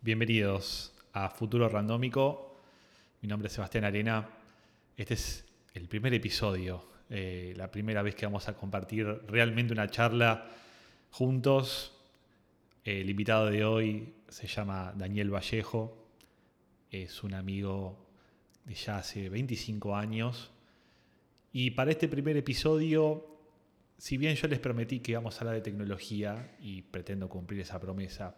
Bienvenidos a Futuro Randómico. Mi nombre es Sebastián Arena. Este es el primer episodio, eh, la primera vez que vamos a compartir realmente una charla juntos. El invitado de hoy se llama Daniel Vallejo. Es un amigo de ya hace 25 años. Y para este primer episodio, si bien yo les prometí que íbamos a hablar de tecnología y pretendo cumplir esa promesa,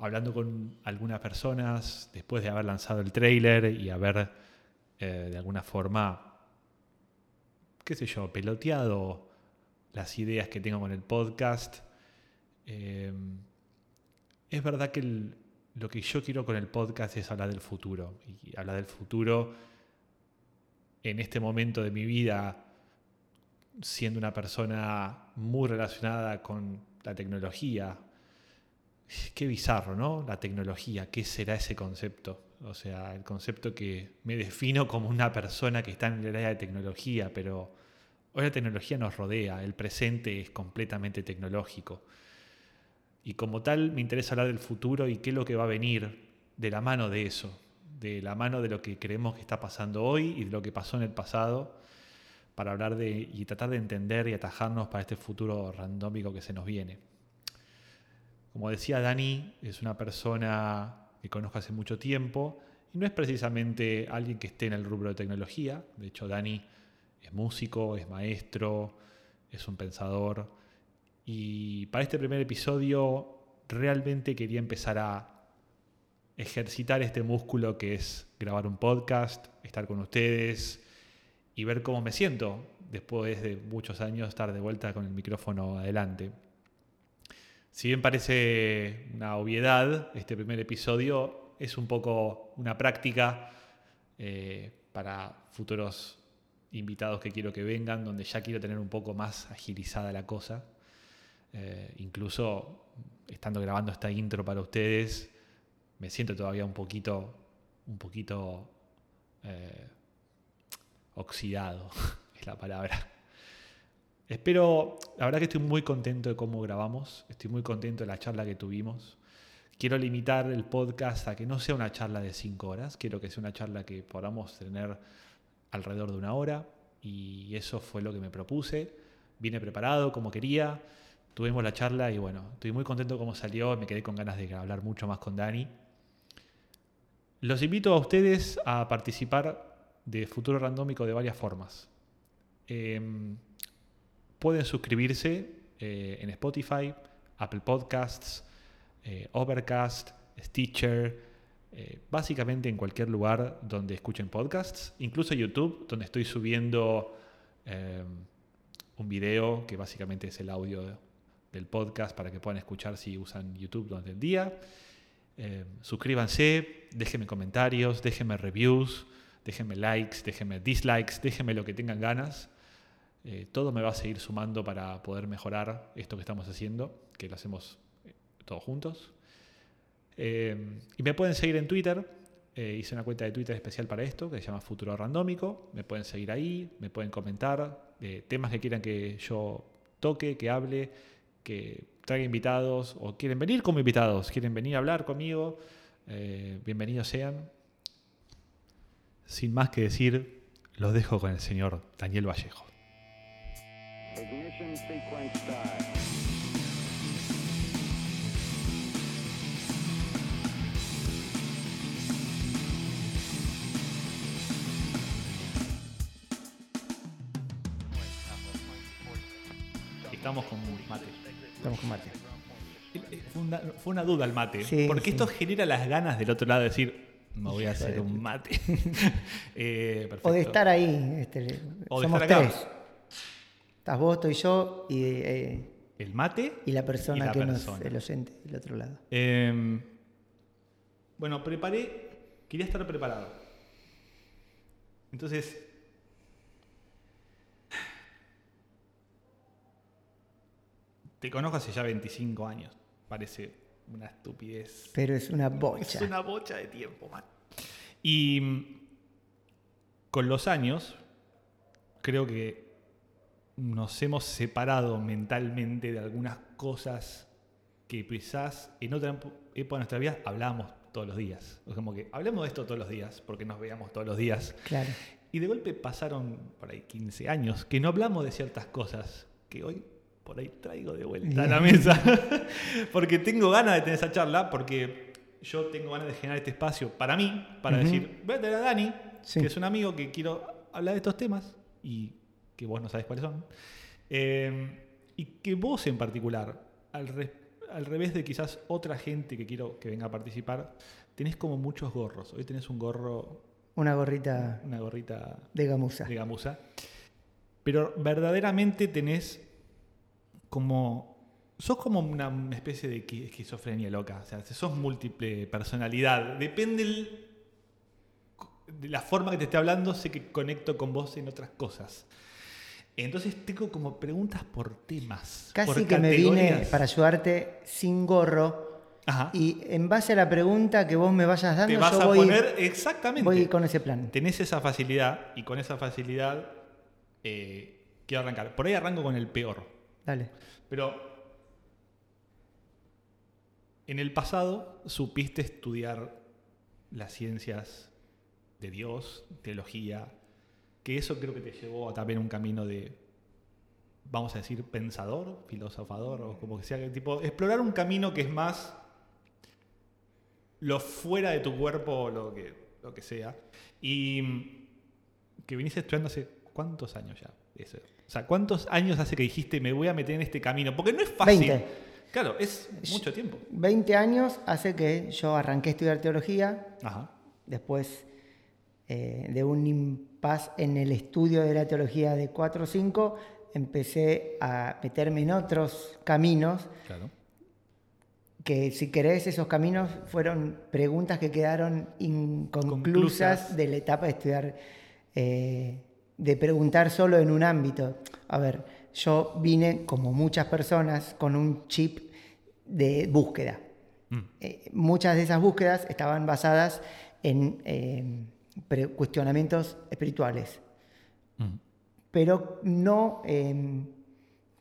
hablando con algunas personas después de haber lanzado el trailer y haber eh, de alguna forma, qué sé yo, peloteado las ideas que tengo con el podcast, eh, es verdad que lo que yo quiero con el podcast es hablar del futuro. Y hablar del futuro en este momento de mi vida, siendo una persona muy relacionada con la tecnología, Qué bizarro, ¿no? La tecnología, ¿qué será ese concepto? O sea, el concepto que me defino como una persona que está en el área de tecnología, pero hoy la tecnología nos rodea, el presente es completamente tecnológico. Y como tal me interesa hablar del futuro y qué es lo que va a venir de la mano de eso, de la mano de lo que creemos que está pasando hoy y de lo que pasó en el pasado, para hablar de y tratar de entender y atajarnos para este futuro randómico que se nos viene. Como decía Dani, es una persona que conozco hace mucho tiempo y no es precisamente alguien que esté en el rubro de tecnología. De hecho, Dani es músico, es maestro, es un pensador. Y para este primer episodio realmente quería empezar a ejercitar este músculo que es grabar un podcast, estar con ustedes y ver cómo me siento después de muchos años estar de vuelta con el micrófono adelante. Si bien parece una obviedad, este primer episodio es un poco una práctica eh, para futuros invitados que quiero que vengan, donde ya quiero tener un poco más agilizada la cosa. Eh, incluso estando grabando esta intro para ustedes, me siento todavía un poquito, un poquito eh, oxidado, es la palabra. Espero, la verdad que estoy muy contento de cómo grabamos, estoy muy contento de la charla que tuvimos. Quiero limitar el podcast a que no sea una charla de cinco horas, quiero que sea una charla que podamos tener alrededor de una hora y eso fue lo que me propuse. Vine preparado como quería, tuvimos la charla y bueno, estoy muy contento de cómo salió, me quedé con ganas de hablar mucho más con Dani. Los invito a ustedes a participar de Futuro Randómico de varias formas. Em, Pueden suscribirse eh, en Spotify, Apple Podcasts, eh, Overcast, Stitcher, eh, básicamente en cualquier lugar donde escuchen podcasts, incluso YouTube, donde estoy subiendo un video que básicamente es el audio del podcast para que puedan escuchar si usan YouTube durante el día. suscríbanse, déjenme comentarios, déjenme reviews, déjenme likes, déjenme dislikes, déjenme lo que tengan ganas. Eh, todo me va a seguir sumando para poder mejorar esto que estamos haciendo, que lo hacemos eh, todos juntos. Eh, y me pueden seguir en Twitter. hice una cuenta de Twitter especial para esto, que se llama Futuro Randómico. Me pueden seguir ahí, me pueden comentar temas que quieran que yo toque, que hable, que traiga invitados o quieren venir como invitados, quieren venir a hablar conmigo. bienvenidos sean. Sin más que decir, los dejo con el señor Daniel Vallejo. Ignition sequence start. Estamos con mate. Estamos con mate. Fue una, fue una duda el mate. porque esto genera las ganas del otro lado de decir, me voy a hacer un mate. eh, o de estar ahí. Este, o somos de estar acá. tres. Estás vos, estoy yo y. Eh, el mate. Y la persona que nos. El oyente del otro lado. Em, bueno, preparé. Quería estar preparado. Entonces. Te conozco hace ya 25 años. Parece una estupidez. Pero es una bocha. Es una bocha de tiempo, man. Y mm, con los años, creo que nos hemos separado mentalmente de algunas cosas que quizás en otra época de nuestra vida hablábamos todos los días. O como que hablemos de esto todos los días, porque nos veíamos todos los días. Claro. Y de golpe pasaron por ahí 15 años que no hablamos de ciertas cosas que hoy por ahí traigo de vuelta a la mesa. porque tengo ganas de tener esa charla, porque yo tengo ganas de generar este espacio para mí, para decir, voy a tener a Dani, que es un amigo que quiero hablar de estos temas y que vos no sabes cuáles son. Eh, y que vos en particular, al, al revés de quizás otra gente que quiero que venga a participar, tenés como muchos gorros. Hoy tenés un gorro una gorrita. Una gorrita. De gamuza. De gamuza. Pero verdaderamente tenés como. Sos como una especie de esquizofrenia loca. O sea, sos múltiple personalidad. Depende de la forma que te esté hablando, sé que conecto con vos en otras cosas. Entonces tengo como preguntas por temas. Casi que me vine para ayudarte sin gorro y en base a la pregunta que vos me vayas dando, Te vas a poner exactamente. Voy con ese plan. Tenés esa facilidad y con esa facilidad eh, quiero arrancar. Por ahí arranco con el peor. Dale. Pero en el pasado supiste estudiar las ciencias de Dios, teología, que eso creo que te llevó a también un camino de, vamos a decir, pensador, filosofador, o como que sea, tipo, explorar un camino que es más lo fuera de tu cuerpo, lo que, lo que sea. Y que viniste estudiando hace cuántos años ya. O sea, ¿cuántos años hace que dijiste me voy a meter en este camino? Porque no es fácil. Claro, es mucho tiempo. 20 años hace que yo arranqué a estudiar teología. Después eh, de un impas en el estudio de la teología de 4 o 5, empecé a meterme en otros caminos. Claro que si querés, esos caminos fueron preguntas que quedaron inconclusas de la etapa de estudiar, eh, de preguntar solo en un ámbito. A ver, yo vine, como muchas personas, con un chip de búsqueda. Mm. Eh, muchas de esas búsquedas estaban basadas en eh, cuestionamientos espirituales, mm. pero no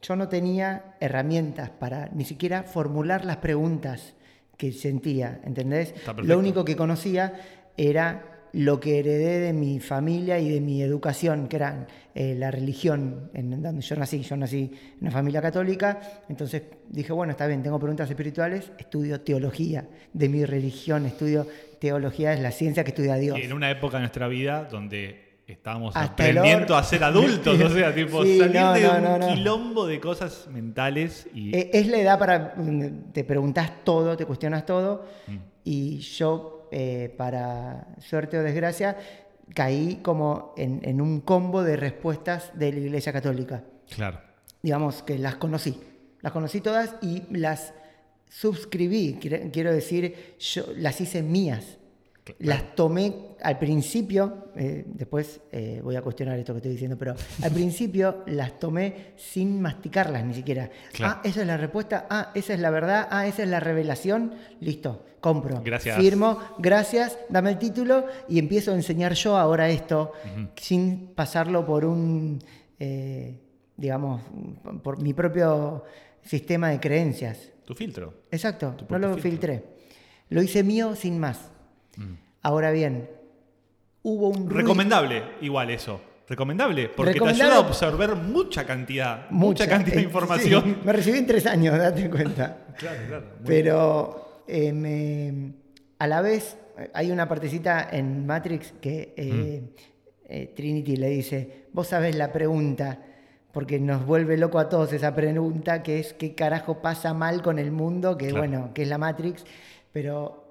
yo no tenía herramientas para ni siquiera formular las preguntas que sentía, ¿entendés? Lo único que conocía era lo que heredé de mi familia y de mi educación, que era eh, la religión en donde yo nací. Yo nací en una familia católica, entonces dije, bueno, está bien, tengo preguntas espirituales, estudio teología de mi religión, estudio teología, es la ciencia que estudia Dios. Y en una época de nuestra vida donde estábamos aprendiendo a ser adultos, o sea, tipo salir de un quilombo de cosas mentales. Y... Eh, es la edad para. Te preguntas todo, te cuestionas todo. Mm. Y yo, eh, para suerte o desgracia, caí como en, un combo de respuestas de la Iglesia Católica. Claro. Digamos que las conocí. Las conocí todas y las suscribí. Quiero decir, yo las hice mías. Las tomé al principio, eh, después eh, voy a cuestionar esto que estoy diciendo, pero al principio las tomé sin masticarlas ni siquiera. Ah, esa es la respuesta, ah, esa es la verdad, ah, esa es la revelación, listo, compro. Gracias. Firmo, gracias, dame el título y empiezo a enseñar yo ahora esto sin pasarlo por un, eh, digamos, por mi propio sistema de creencias. Tu filtro. Exacto, no lo filtré. Lo hice mío sin más. Mm. Ahora bien, hubo un... Recomendable, igual eso. Recomendable, porque te ayuda a absorber mucha cantidad, mucha, cantidad de eh, información. me recibí en tres años, date cuenta. claro, claro. Pero eh, a la vez hay una partecita en Matrix que eh, mm. Trinity le dice, vos sabés la pregunta, porque nos vuelve loco a todos esa pregunta, que es qué carajo pasa mal con el mundo, que bueno, que es la Matrix. Pero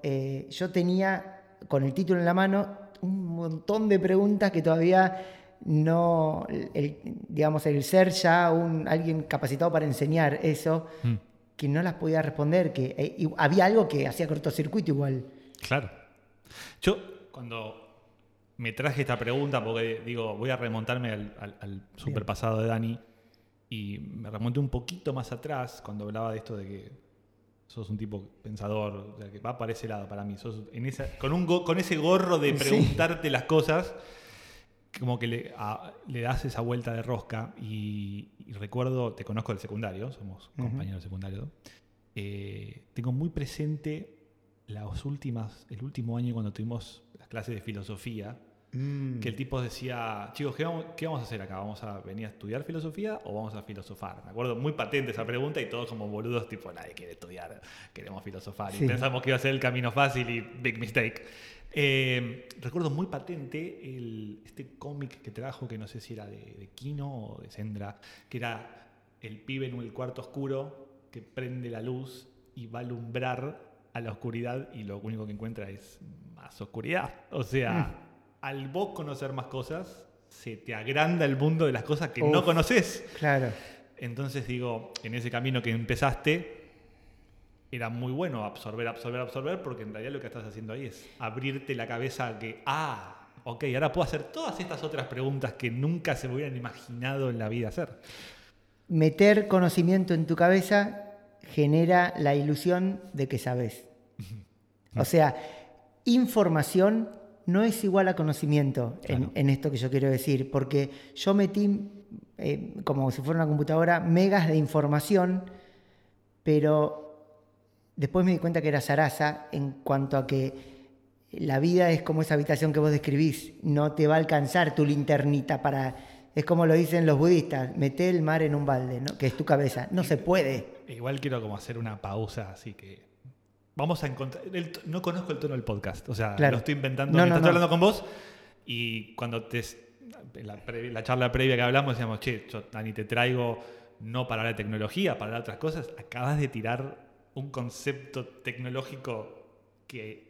yo tenía con el título en la mano, un montón de preguntas que todavía no, digamos, el ser ya un, alguien capacitado para enseñar eso, mm. que no las podía responder, que eh, había algo que hacía cortocircuito igual. Claro. Yo, cuando me traje esta pregunta, porque digo, voy a remontarme al, al, al superpasado de Dani, y me remonté un poquito más atrás, cuando hablaba de esto de que sos un tipo pensador, que va para ese lado para mí. en esa, con, un con ese gorro de preguntarte las cosas, como que le, le, das esa vuelta de rosca. Y, recuerdo, te conozco del secundario, somos compañeros del secundario. eh, tengo muy presente las últimas, el último año cuando tuvimos las clases de filosofía, mm. que el tipo decía, chicos, ¿qué vamos, a hacer acá? ¿Vamos a venir a estudiar filosofía o vamos a filosofar? Me acuerdo muy patente esa pregunta y todos como boludos, tipo, nadie quiere estudiar, queremos filosofar. Y pensamos que iba a ser el camino fácil y big mistake. Eh, recuerdo muy patente el, este cómic que trajo, que no sé si era de, de Kino o de Sendra, que era el pibe en el cuarto oscuro que prende la luz y va a alumbrar a la oscuridad y lo único que encuentra es más oscuridad. O sea, mm. Al vos conocer más cosas, se te agranda el mundo de las cosas que no conoces. Claro. Entonces digo, en ese camino que empezaste, era muy bueno absorber, absorber, absorber, porque en realidad lo que estás haciendo ahí es abrirte la cabeza a que, ah, ok, ahora puedo hacer todas estas otras preguntas que nunca se me hubieran imaginado en la vida hacer. Meter conocimiento en tu cabeza genera la ilusión de que sabes. O sea, información no es igual a conocimiento en, esto que yo quiero decir, porque yo metí, eh, como si fuera una computadora, megas de información, pero después me di cuenta que era zaraza en cuanto a que la vida es como esa habitación que vos describís, no te va a alcanzar tu linternita para es como lo dicen los budistas, mete el mar en un balde, ¿no? que es tu cabeza. No se puede. Igual quiero como hacer una pausa, así que vamos a encontrar... no conozco el tono del podcast, o sea, lo estoy inventando no, estoy hablando con vos y cuando te... La, charla previa que hablamos decíamos, che, yo, Dani, te traigo no para la tecnología, para otras cosas. Acabas de tirar un concepto tecnológico que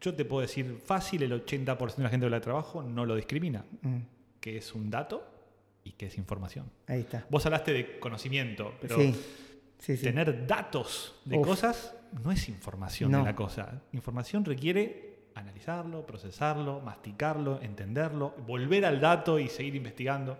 yo te puedo decir fácil, el 80% de la gente que la trabajo no lo discrimina. Mm qué es un dato y qué es información. Ahí está. Vos hablaste de conocimiento, pero tener datos de cosas no es información de la cosa. Información requiere analizarlo, procesarlo, masticarlo, entenderlo, volver al dato y seguir investigando.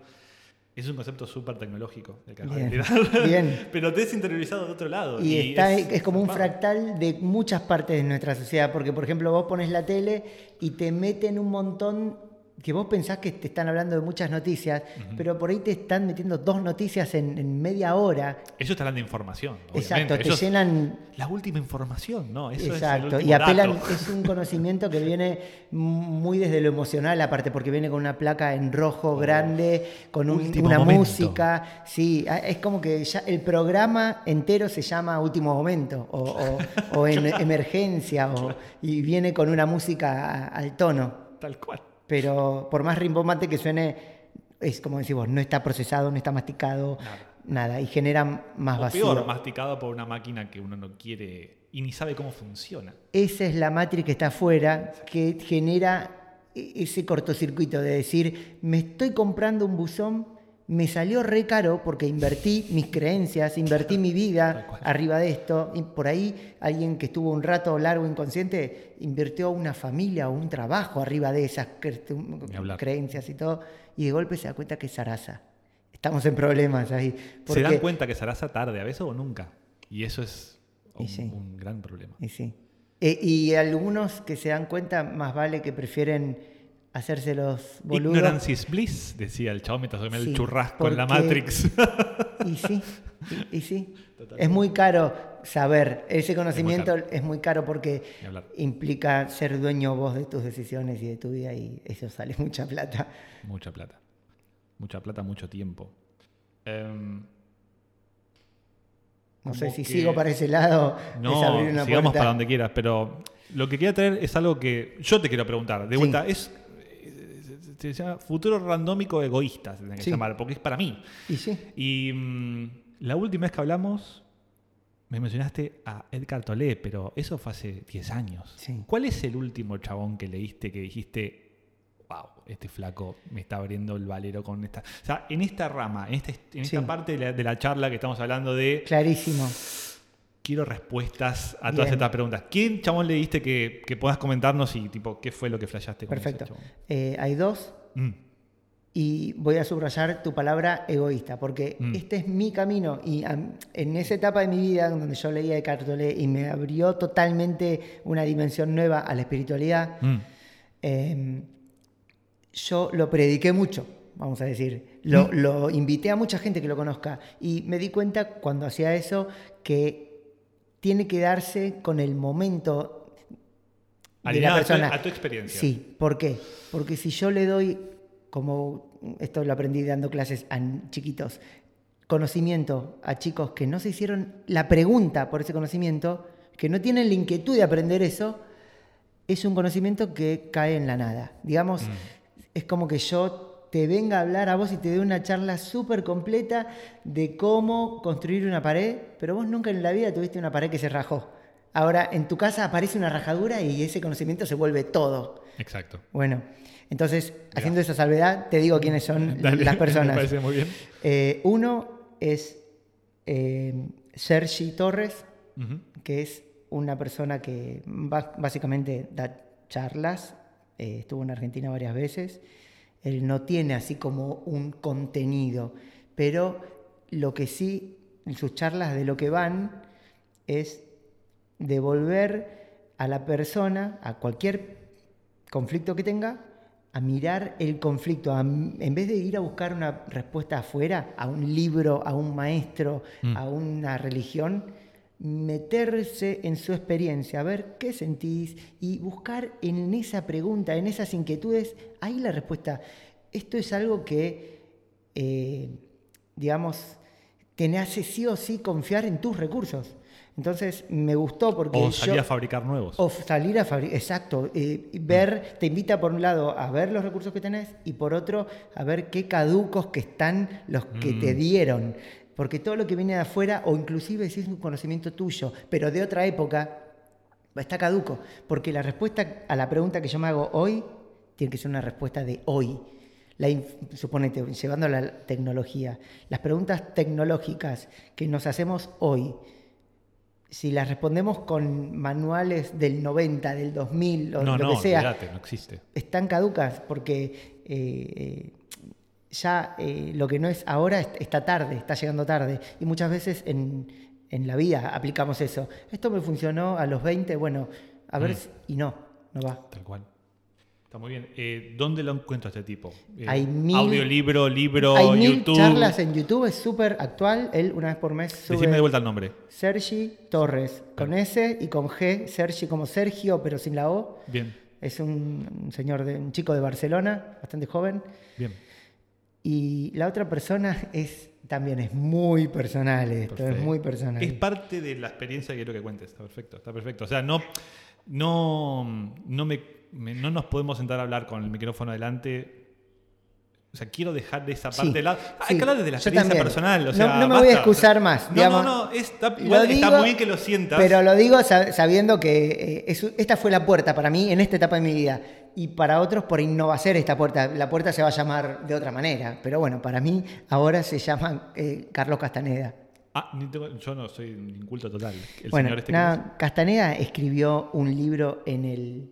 Es un concepto súper tecnológico que bien, bien. Pero te has interiorizado de otro lado. Y, es, como un fractal de muchas partes de nuestra sociedad. Porque, por ejemplo, vos pones la tele y te meten un montón que vos pensás que te están hablando de muchas noticias, pero por ahí te están metiendo dos noticias en, media hora. Ellos están hablando de información. Exacto, te llenan. La última información, ¿no? Eso Exacto, y apelan, es un conocimiento que viene muy desde lo emocional, aparte, porque viene con una placa en rojo oh, grande, con una música. Sí, es como que ya el programa entero se llama Último Momento o, en emergencia, y viene con una música al tono. Tal cual pero por más rimbombante que suene, es como decimos, no está procesado, no está masticado, nada, y genera más o vacío. Peor, masticado por una máquina que uno no quiere y ni sabe cómo funciona. Esa es la matriz que está afuera, que genera e-, ese cortocircuito de decir, me estoy comprando un buzón me salió re caro porque invertí mis creencias, invertí mi vida arriba de esto. Y por ahí alguien que estuvo un rato largo inconsciente invirtió una familia o un trabajo arriba de esas creencias y todo. Y de golpe se da cuenta que es Sarasa. Estamos en problemas ahí. ¿Se dan cuenta que Sarasa tarde a veces o nunca? Y eso es un, gran problema. Y sí. Eh, y algunos que se dan cuenta, más vale que prefieren hacerse los boludos. Ignorance is bliss, decía el chavo mientras comía el churrasco en la Matrix. Y sí, y, sí. Es muy caro saber, ese conocimiento es muy caro, porque implica ser dueño vos de tus decisiones y de tu vida y eso sale mucha plata. Mucha plata. Mucha plata, mucho tiempo. Em, no sé si sigo para ese lado. No, sigamos para donde quieras, pero lo que quería traer es algo que yo te quiero preguntar. De vuelta, es se llama futuro randómico egoísta, se tiene que llamar, porque es para mí. Y sí. Y mm, la última vez que hablamos, me mencionaste a Edgar Tolle, pero eso fue hace 10 años. ¿Cuál es el último chabón que leíste que dijiste, wow, este flaco me está abriendo el valero con esta... O sea, en esta rama, en esta, en esta parte de la, de la charla que estamos hablando de... Clarísimo quiero respuestas a todas estas preguntas. ¿Quién, chabón, le diste que, puedas comentarnos y tipo qué fue lo que flashaste con Perfecto. Eh, hay dos. Mm. Y voy a subrayar tu palabra egoísta, porque mm. este es mi camino. Y en esa etapa de mi vida, donde yo leía de Cartolé y me abrió totalmente una dimensión nueva a la espiritualidad, mm. em, yo lo prediqué mucho, vamos a decir. Lo, lo invité a mucha gente que lo conozca. Y me di cuenta cuando hacía eso que tiene que darse con el momento de la persona. A tu, experiencia. Sí, ¿por qué? Porque si yo le doy, como esto lo aprendí dando clases a chiquitos, conocimiento a chicos que no se hicieron la pregunta por ese conocimiento, que no tienen la inquietud de aprender eso, es un conocimiento que cae en la nada. Digamos, mm. es como que yo te venga a hablar a vos y te dé una charla súper completa de cómo construir una pared, pero vos nunca en la vida tuviste una pared que se rajó. Ahora, en tu casa aparece una rajadura y ese conocimiento se vuelve todo. Exacto. Bueno, entonces, haciendo esa salvedad, te digo quiénes son las personas. Me parece muy bien. Eh, uno es eh, Sergi Torres, que es una persona que básicamente da charlas, eh, estuvo en Argentina varias veces, él no tiene así como un contenido, pero lo que sí, sus charlas de lo que van es devolver a la persona, a cualquier conflicto que tenga, a mirar el conflicto, en vez de ir a buscar una respuesta afuera, a un libro, a un maestro, mm. a una religión, meterse en su experiencia, a ver qué sentís y buscar en esa pregunta, en esas inquietudes, ahí la respuesta. Esto es algo que, eh, digamos, te hace sí o sí confiar en tus recursos. Entonces me gustó porque... O salir a fabricar nuevos. O salir a fabricar, exacto. Eh, ver, te invita por un lado a ver los recursos que tenés y por otro a ver qué caducos que están los que te mm. dieron. Porque todo lo que viene de afuera, o inclusive si es un conocimiento tuyo, pero de otra época, está caduco. Porque la respuesta a la pregunta que yo me hago hoy tiene que ser una respuesta de hoy. La, suponete, llevando a la tecnología, las preguntas tecnológicas que nos hacemos hoy, si las respondemos con manuales del 90, del 2000 o lo que sea, no existe. están caducas porque eh, eh, ya eh, lo que no es ahora está tarde, está llegando tarde. Y muchas veces en, la vida aplicamos eso. Esto me funcionó a los 20, bueno, a ver, mm. y no, no va. Tal cual. Está muy bien. Eh, ¿Dónde lo encuentro este tipo? Eh, hay mil, audiolibro, libro, hay mil charlas en YouTube, es súper actual. Él una vez por mes sube. Decime de vuelta el nombre. Sergi Torres, con S y con G. Sergi como Sergio, pero sin la O. Bien. Es un, señor, de, un chico de Barcelona, bastante joven. Bien. Y la otra persona es también es muy personal esto, es muy personal. Es parte de la experiencia que quiero que cuentes, está perfecto, está perfecto. O sea, no, no, no, me, no nos podemos sentar a hablar con el micrófono adelante o sea, quiero dejar de esa parte de lado. Hay que hablar desde la experiencia personal. no, me voy a excusar más. no, no, no, está, muy bien que lo sientas. Pero lo digo sabiendo que eh, esta fue la puerta para mí en esta etapa de mi vida. Y para otros por ahí no va a ser esta puerta. La puerta se va a llamar de otra manera. Pero bueno, para mí ahora se llama eh, Carlos Castaneda. Ah, yo no soy inculto total. bueno, este Castaneda escribió un libro en el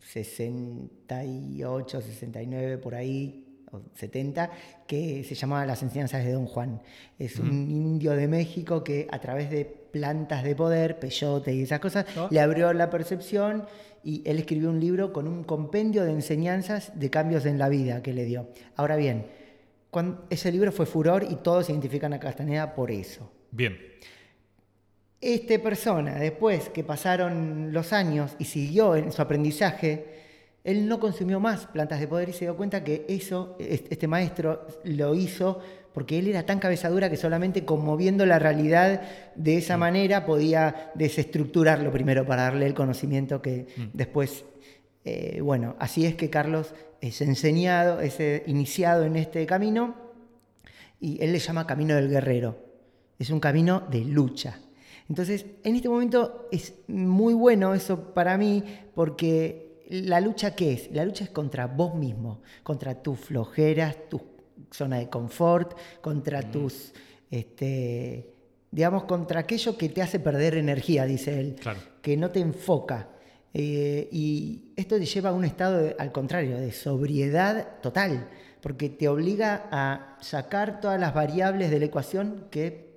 68, 69, por ahí, 70, que se llamaba Las enseñanzas de Don Juan. Es un indio de México que a través de plantas de poder, peyote y esas cosas, le abrió la percepción y él escribió un libro con un compendio de enseñanzas de cambios en la vida que le dio. Ahora bien, ese libro fue furor y todos se identifican a Castaneda por eso. Bien. Esta persona, después que pasaron los años y siguió en su aprendizaje, él no consumió más plantas de poder y se dio cuenta que eso, este maestro lo hizo porque él era tan cabezadura que solamente conmoviendo la realidad de esa mm. manera podía desestructurarlo primero para darle el conocimiento que mm. después, eh, bueno, así es que Carlos es enseñado, es eh, iniciado en este camino y él le llama camino del guerrero. Es un camino de lucha. Entonces, en este momento es muy bueno eso para mí porque la lucha qué es? La lucha es contra vos mismo, contra tus flojeras, tu zona de confort, contra mm. tus, este, digamos, contra aquello que te hace perder energía, dice él, que no te enfoca. Eh, y esto te lleva a un estado, al contrario, de sobriedad total, porque te obliga a sacar todas las variables de la ecuación que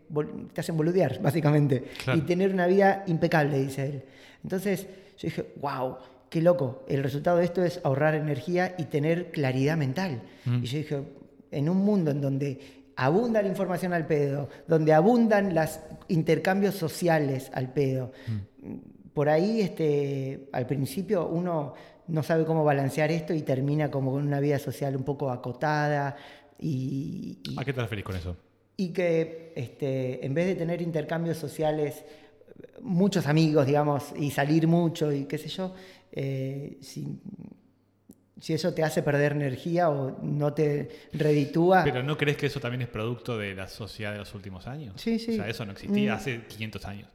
te hacen boludear, básicamente, y tener una vida impecable, dice él. Entonces yo dije, wow, qué loco, el resultado de esto es ahorrar energía y tener claridad mental. Mm. Y yo dije, en un mundo en donde abunda la información al pedo, donde abundan los intercambios sociales al pedo. Mm. Por ahí, este, al principio, uno no sabe cómo balancear esto y termina como con una vida social un poco acotada. Y, ¿A qué te refieres con eso? Y que este, en vez de tener intercambios sociales, muchos amigos, digamos, y salir mucho y qué sé yo, eh, si, eso te hace perder energía o no te reditúa. Pero ¿no crees que eso también es producto de la sociedad de los últimos años? Sí, sí. O sea, eso no existía mm. hace 500 años.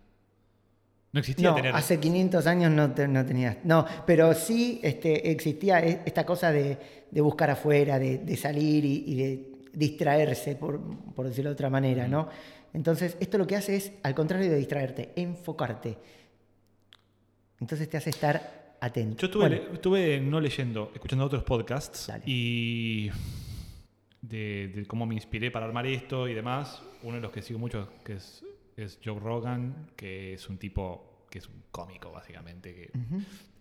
No existía no, Hace 500 años no, no tenías. No, pero sí este, existía e, esta cosa de, buscar afuera, de, salir y, de distraerse, por, decirlo de otra manera, ¿no? Entonces, esto lo que hace es, al contrario de distraerte, enfocarte. Entonces te hace estar atento. Yo estuve, no leyendo, escuchando otros podcasts y de, cómo me inspiré para armar esto y demás. Uno de los que sigo mucho, que es es Joe Rogan, que es un tipo que es un cómico, básicamente, que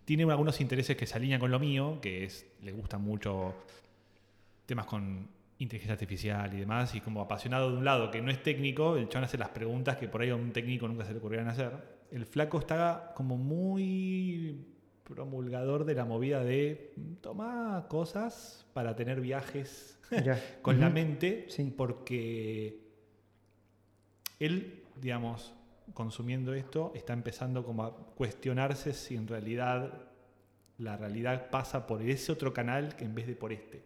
tiene algunos intereses que se alinean con lo mío, que es, le gustan mucho temas con inteligencia artificial y demás, y como apasionado de un lado que no es técnico, el chabón hace las preguntas que por ahí a un técnico nunca se le ocurrieran hacer. El flaco está como muy promulgador de la movida de tomar cosas para tener viajes con la mente, porque él digamos, consumiendo esto, está empezando como a cuestionarse si en realidad la realidad pasa por ese otro canal que en vez de por este.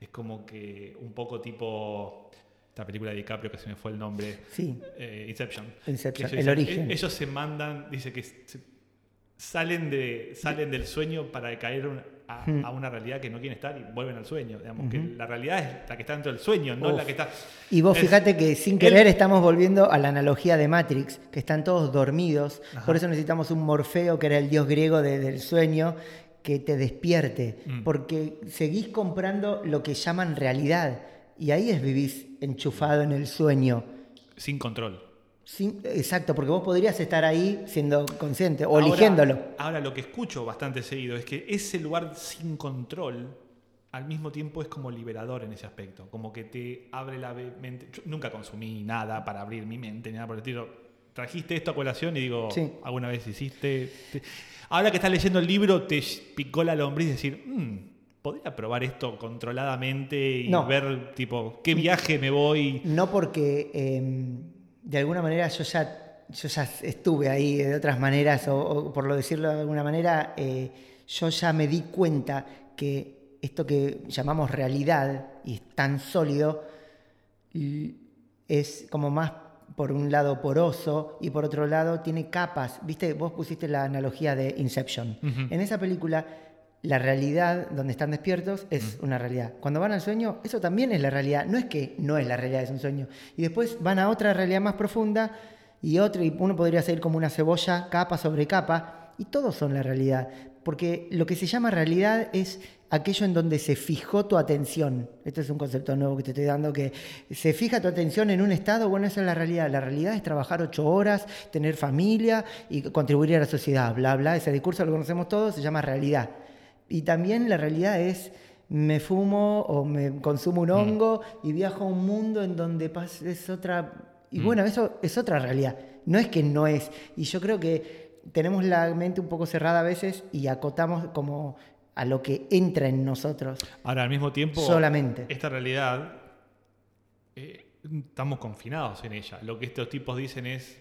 Es como que un poco tipo esta película de DiCaprio que se me fue el nombre. Sí. Eh, Inception. Inception, el origen. Ellos se mandan, dice que salen, de, salen del sueño para caer a, una realidad que no quieren estar y vuelven al sueño. Digamos, que la realidad es la que está dentro del sueño, no la que está. Y vos fíjate que sin querer estamos volviendo a la analogía de Matrix, que están todos dormidos. Por eso necesitamos un Morfeo, que era el dios griego del sueño, que te despierte. Mm. Porque seguís comprando lo que llaman realidad. Y ahí es vivís enchufado en el sueño. Sin control exacto, porque vos podrías estar ahí siendo consciente o eligiéndolo. Ahora lo que escucho bastante seguido es que ese lugar sin control al mismo tiempo es como liberador en ese aspecto, como que te abre la mente. Yo nunca consumí nada para abrir mi mente, nada por el estilo. Trajiste esto a colación y digo, alguna vez hiciste... Ahora que estás leyendo el libro, te picó la lombriz y decir, mm, podría probar esto controladamente y ver, tipo, qué viaje me voy. No porque... Em, de alguna manera yo ya, yo ya estuve ahí de otras maneras, o, por lo decirlo de alguna manera, eh, yo ya me di cuenta que esto que llamamos realidad y es tan sólido es como más por un lado poroso y por otro lado tiene capas. Viste, vos pusiste la analogía de Inception. En esa película la realidad donde están despiertos es una realidad. Cuando van al sueño, eso también es la realidad. No es que no es la realidad, es un sueño. Y después van a otra realidad más profunda y otra, y uno podría ser como una cebolla, capa sobre capa, y todos son la realidad. Porque lo que se llama realidad es aquello en donde se fijó tu atención. Este es un concepto nuevo que te estoy dando, que se fija tu atención en un estado, bueno, esa es la realidad. La realidad es trabajar ocho horas, tener familia y contribuir a la sociedad, bla, bla. Ese discurso lo conocemos todos, se llama realidad. Y también la realidad es, me fumo o me consumo un mm. hongo y viajo a un mundo en donde es otra... Y mm. bueno, eso es otra realidad. No es que no es. Y yo creo que tenemos la mente un poco cerrada a veces y acotamos como a lo que entra en nosotros. Ahora, al mismo tiempo, solamente. esta realidad, eh, estamos confinados en ella. Lo que estos tipos dicen es,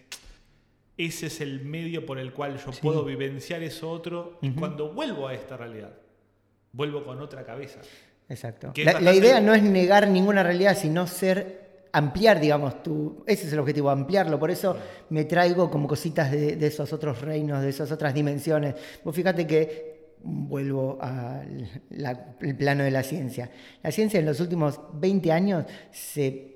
ese es el medio por el cual yo puedo vivenciar eso otro y cuando vuelvo a esta realidad, vuelvo con otra cabeza. Exacto. La, idea no es negar ninguna realidad, sino ser, ampliar, digamos, tu, ese es el objetivo, ampliarlo. Por eso me traigo como cositas de, esos otros reinos, de esas otras dimensiones. Vos fíjate que vuelvo al plano de la ciencia. La ciencia en los últimos 20 años se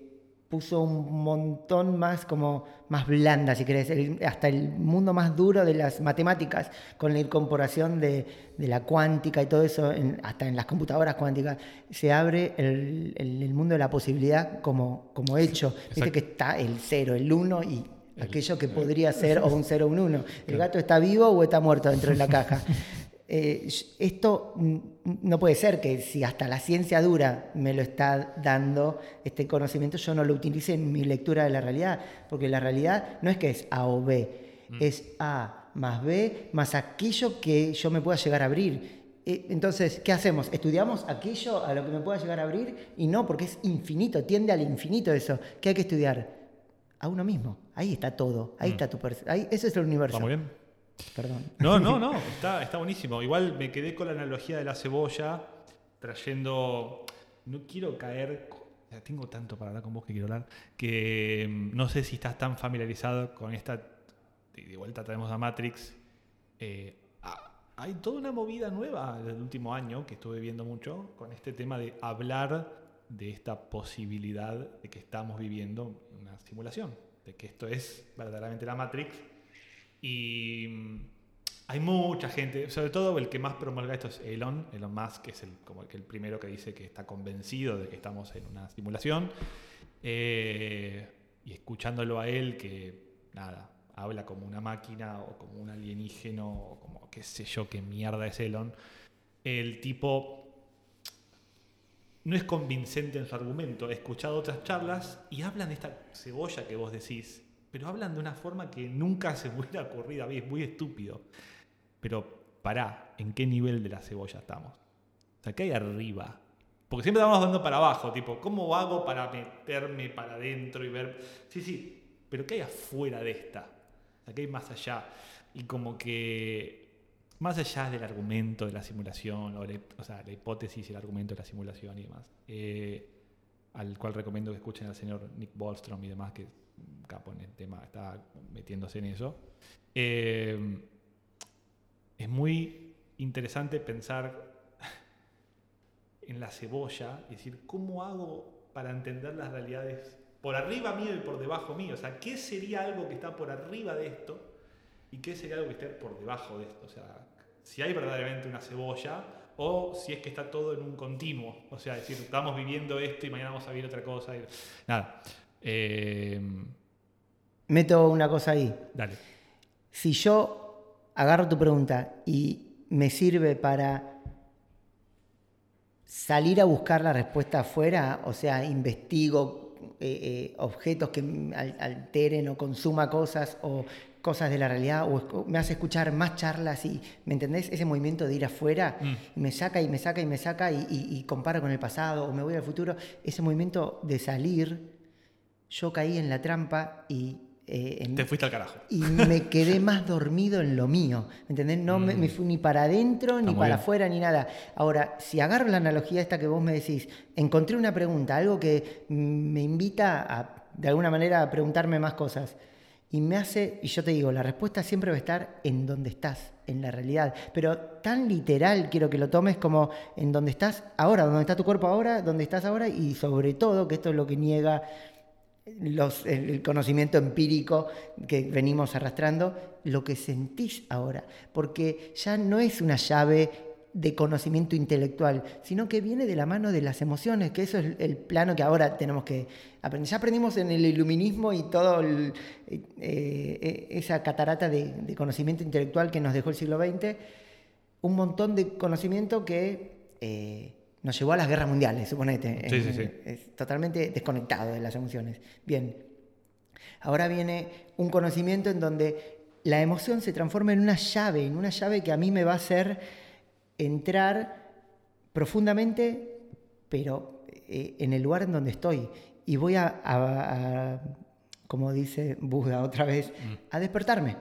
puso un montón más como más blanda, si querés, hasta el mundo más duro de las matemáticas, con la incorporación de, la cuántica y todo eso, hasta en las computadoras cuánticas, se abre el, mundo de la posibilidad como, como hecho. Viste que está el cero, el uno y aquello que podría ser o un cero o un uno. El gato está vivo o está muerto dentro de la caja. eh, esto no puede ser que si hasta la ciencia dura me lo está dando este conocimiento, yo no lo utilice en mi lectura de la realidad, porque la realidad no es que es A o B, mm. es A más B más aquello que yo me pueda llegar a abrir. Eh, entonces, ¿qué hacemos? ¿Estudiamos aquello a lo que me pueda llegar a abrir? Y no, porque es infinito, tiende al infinito eso. ¿Qué hay que estudiar? A uno mismo. Ahí está todo. Ahí mm. está tu... Ahí, ese es el universo. muy bien. Perdón. No, no, no, está, está buenísimo. Igual me quedé con la analogía de la cebolla, trayendo. No quiero caer. Tengo tanto para hablar con vos que quiero hablar, que mm, no sé si estás tan familiarizado con esta. De vuelta traemos a Matrix. Eh, hay toda una movida nueva del último año que estuve viendo mucho con este tema de hablar de esta posibilidad de que estamos viviendo una simulación, de que esto es verdaderamente la Matrix y mm, hay mucha gente, sobre todo el que más promulga esto es Elon, Elon Musk, que es el, como el, primero que dice que está convencido de que estamos en una simulación. Eh, y escuchándolo a él, que nada, habla como una máquina o como un alienígeno o como qué sé yo qué mierda es Elon, el tipo no es convincente en su argumento. He escuchado otras charlas y hablan de esta cebolla que vos decís pero hablan de una forma que nunca se me hubiera ocurrido es muy estúpido. Pero pará, ¿en qué nivel de la cebolla estamos? O sea, ¿qué hay arriba? Porque siempre estamos dando para abajo, tipo, ¿cómo hago para meterme para adentro y ver? Sí, sí, pero ¿qué hay afuera de esta? O sea, ¿qué hay más allá? Y como que, más allá del argumento de la simulación, o, sea, la hipótesis y el argumento de la simulación y demás, eh, al cual recomiendo que escuchen al señor Nick Bostrom y demás, que capo en el tema, está metiéndose en eso. Eh, es muy interesante pensar en la cebolla y decir, ¿cómo hago para entender las realidades por arriba mío y por debajo mío? O sea, ¿qué sería algo que está por arriba de esto y qué sería algo que esté por debajo de esto? O sea, si hay verdaderamente una cebolla o si es que está todo en un continuo. O sea, decir, estamos viviendo esto y mañana vamos a vivir otra cosa. nada. Eh, meto una cosa ahí. Dale. Si yo agarro tu pregunta y me sirve para salir a buscar la respuesta afuera, o sea, investigo eh, eh, objetos que alteren o consuma cosas o cosas de la realidad, o me hace escuchar más charlas y, ¿me entendés? Ese movimiento de ir afuera mm. me saca y me saca y me saca y, y comparo con el pasado o me voy al futuro, ese movimiento de salir, yo caí en la trampa y eh, Te fuiste al carajo. Y me quedé más dormido en lo mío. ¿Entendés? No me, mm. fui ni para adentro, ni para afuera, ni nada. Ahora, si agarro la analogía esta que vos me decís, encontré una pregunta, algo que me invita a, de alguna manera, a preguntarme más cosas. Y me hace, y yo te digo, la respuesta siempre va a estar en donde estás, en la realidad. Pero tan literal quiero que lo tomes como en donde estás ahora, donde está tu cuerpo ahora, donde estás ahora, y sobre todo, que esto es lo que niega el conocimiento empírico que venimos arrastrando, lo que sentís ahora, porque ya no es una llave de conocimiento intelectual, sino que viene de la mano de las emociones, que eso es el plano que ahora tenemos que aprender. Ya aprendimos en el iluminismo y toda eh, eh, esa catarata de, conocimiento intelectual que nos dejó el siglo XX, un montón de conocimiento que... Eh, nos llevó a las guerras mundiales, suponete. Sí, sí, sí. Es totalmente desconectado de las emociones. Bien. Ahora viene un conocimiento en donde la emoción se transforma en una llave, en una llave que a mí me va a hacer entrar profundamente, pero eh, en el lugar en donde estoy. Y voy a, como dice Buda otra vez, mm. a despertarme.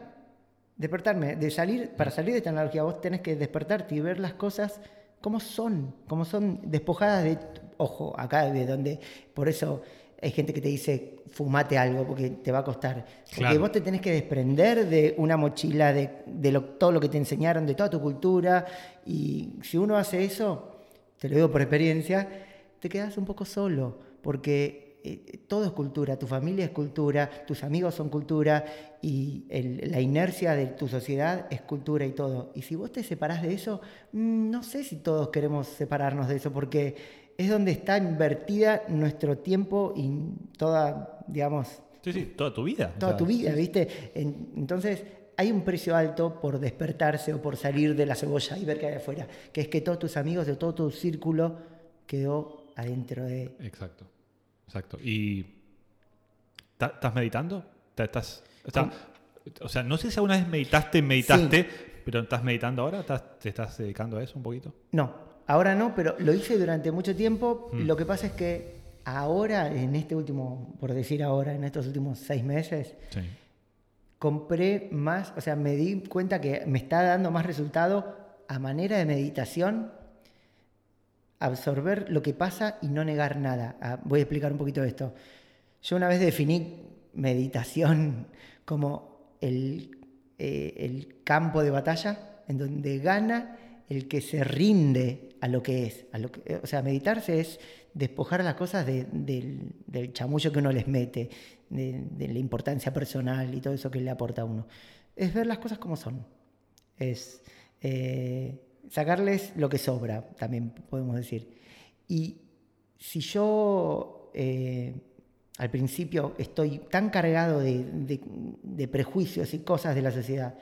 Despertarme. De salir, para salir de esta analogía, vos tenés que despertarte y ver las cosas cómo son, cómo son despojadas de, ojo, acá de donde, por eso hay gente que te dice, fumate algo porque te va a costar. Porque vos te tenés que desprender de una mochila, de, todo lo que te enseñaron, de toda tu cultura, y si uno hace eso, te lo digo por experiencia, te quedas un poco solo, porque eh, todo es cultura, tu familia es cultura, tus amigos son cultura y la inercia de tu sociedad es cultura y todo. Y si vos te separás de eso, mm, no sé si todos queremos separarnos de eso porque es donde está invertida nuestro tiempo y toda, digamos... Sí, sí, toda tu vida. Toda tu vida, ¿viste? entonces, hay un precio alto por despertarse o por salir de la cebolla y ver qué hay afuera, que es que todos tus amigos de todo tu círculo quedó adentro de... Exacto, exacto. ¿Y estás meditando? ¿Estás, o sea, no sé si alguna vez meditaste, meditaste, pero ¿estás meditando ahora? ¿Te estás dedicando a eso un poquito? No, ahora no, pero lo hice durante mucho tiempo. Mm. Lo que pasa es que ahora, en este último, por decir ahora, en estos últimos seis meses, compré más, o sea, me di cuenta que me está dando más resultado a manera de meditación absorber lo que pasa y no negar nada. Ah, voy a explicar un poquito esto. Yo una vez definí meditación como el, eh, el campo de batalla en donde gana el que se rinde a lo que es. A lo que, o sea, meditarse es despojar las cosas del, del, chamullo que uno les mete, de, la importancia personal y todo eso que le aporta a uno. Es ver las cosas como son. Es eh, sacarles lo que sobra, también podemos decir. Y si yo eh, al principio estoy tan cargado de, prejuicios y cosas de la sociedad,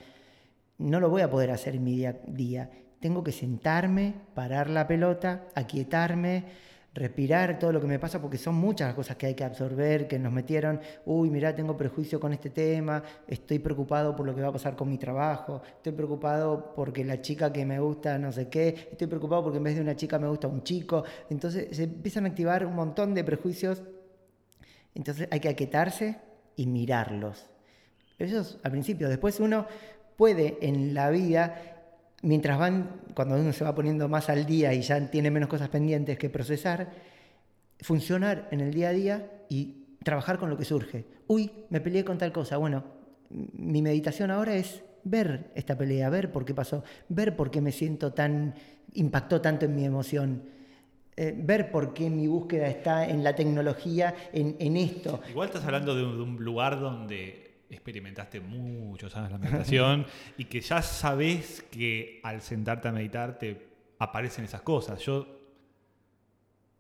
no lo voy a poder hacer en mi día a día. Tengo que sentarme, parar la pelota, aquietarme, respirar todo lo que me pasa, porque son muchas las cosas que hay que absorber, que nos metieron, uy, mira, tengo prejuicio con este tema, estoy preocupado por lo que va a pasar con mi trabajo, estoy preocupado porque la chica que me gusta no sé qué, estoy preocupado porque en vez de una chica me gusta un chico, entonces se empiezan a activar un montón de prejuicios entonces hay que aquietarse y mirarlos. Eso es al principio. Después uno puede en la vida, mientras van, cuando uno se va poniendo más al día y ya tiene menos cosas pendientes que procesar, funcionar en el día a día y trabajar con lo que surge. Uy, me peleé con tal cosa. Bueno, mi meditación ahora es ver esta pelea, ver por qué pasó, ver por qué me siento tan, impactó tanto en mi emoción eh, ver por qué mi búsqueda está en la tecnología, en, esto. Igual estás hablando de un, lugar donde experimentaste muchos años la meditación y que ya sabes que al sentarte a meditar te aparecen esas cosas. Yo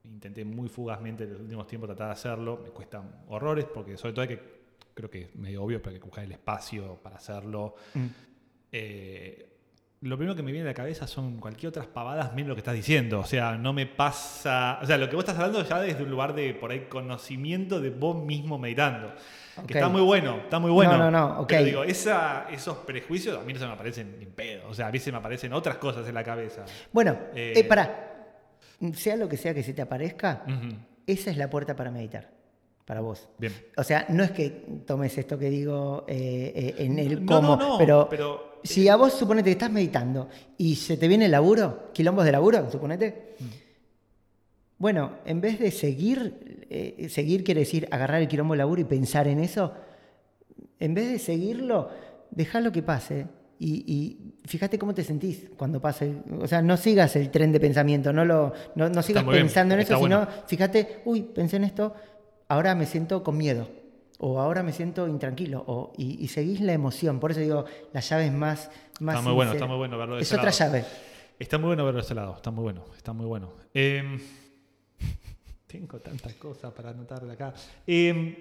intenté muy fugazmente en los últimos tiempos tratar de hacerlo, me cuestan horrores porque sobre todo hay que, creo que es medio obvio, pero hay que buscar el espacio para hacerlo. Mm. Eh, lo primero que me viene a la cabeza son cualquier otras pavadas menos lo que estás diciendo. O sea, no me pasa. O sea, lo que vos estás hablando ya desde un lugar de por ahí conocimiento de vos mismo meditando. Que está muy bueno, está muy bueno. No, no, no. ok. Pero digo, esos prejuicios a mí no se me aparecen ni pedo. O sea, a mí se me aparecen otras cosas en la cabeza. Bueno, eh, eh para. Sea lo que sea que se te aparezca, esa es la puerta para meditar para vos. Bien. O sea, no es que tomes esto que digo eh, eh, en el cómo, pero, pero, si a vos suponete que estás meditando y se te viene el laburo, quilombos de laburo, suponete. Mm. Bueno, en vez de seguir, eh, seguir quiere decir agarrar el quilombo de laburo y pensar en eso, en vez de seguirlo, lo que pase y, fíjate cómo te sentís cuando pase. O sea, no sigas el tren de pensamiento, no, lo, no, sigas pensando en eso, sino fíjate, uy, pensé en esto, ahora me siento con miedo o ahora me siento intranquilo o, y, seguís la emoción. Por eso digo, la llave es más... más está muy bueno, está muy bueno verlo de Es otra llave. Está muy bueno verlo de ese lado, está muy bueno, está muy bueno. Em, tengo tantas cosas para anotar de acá. Em,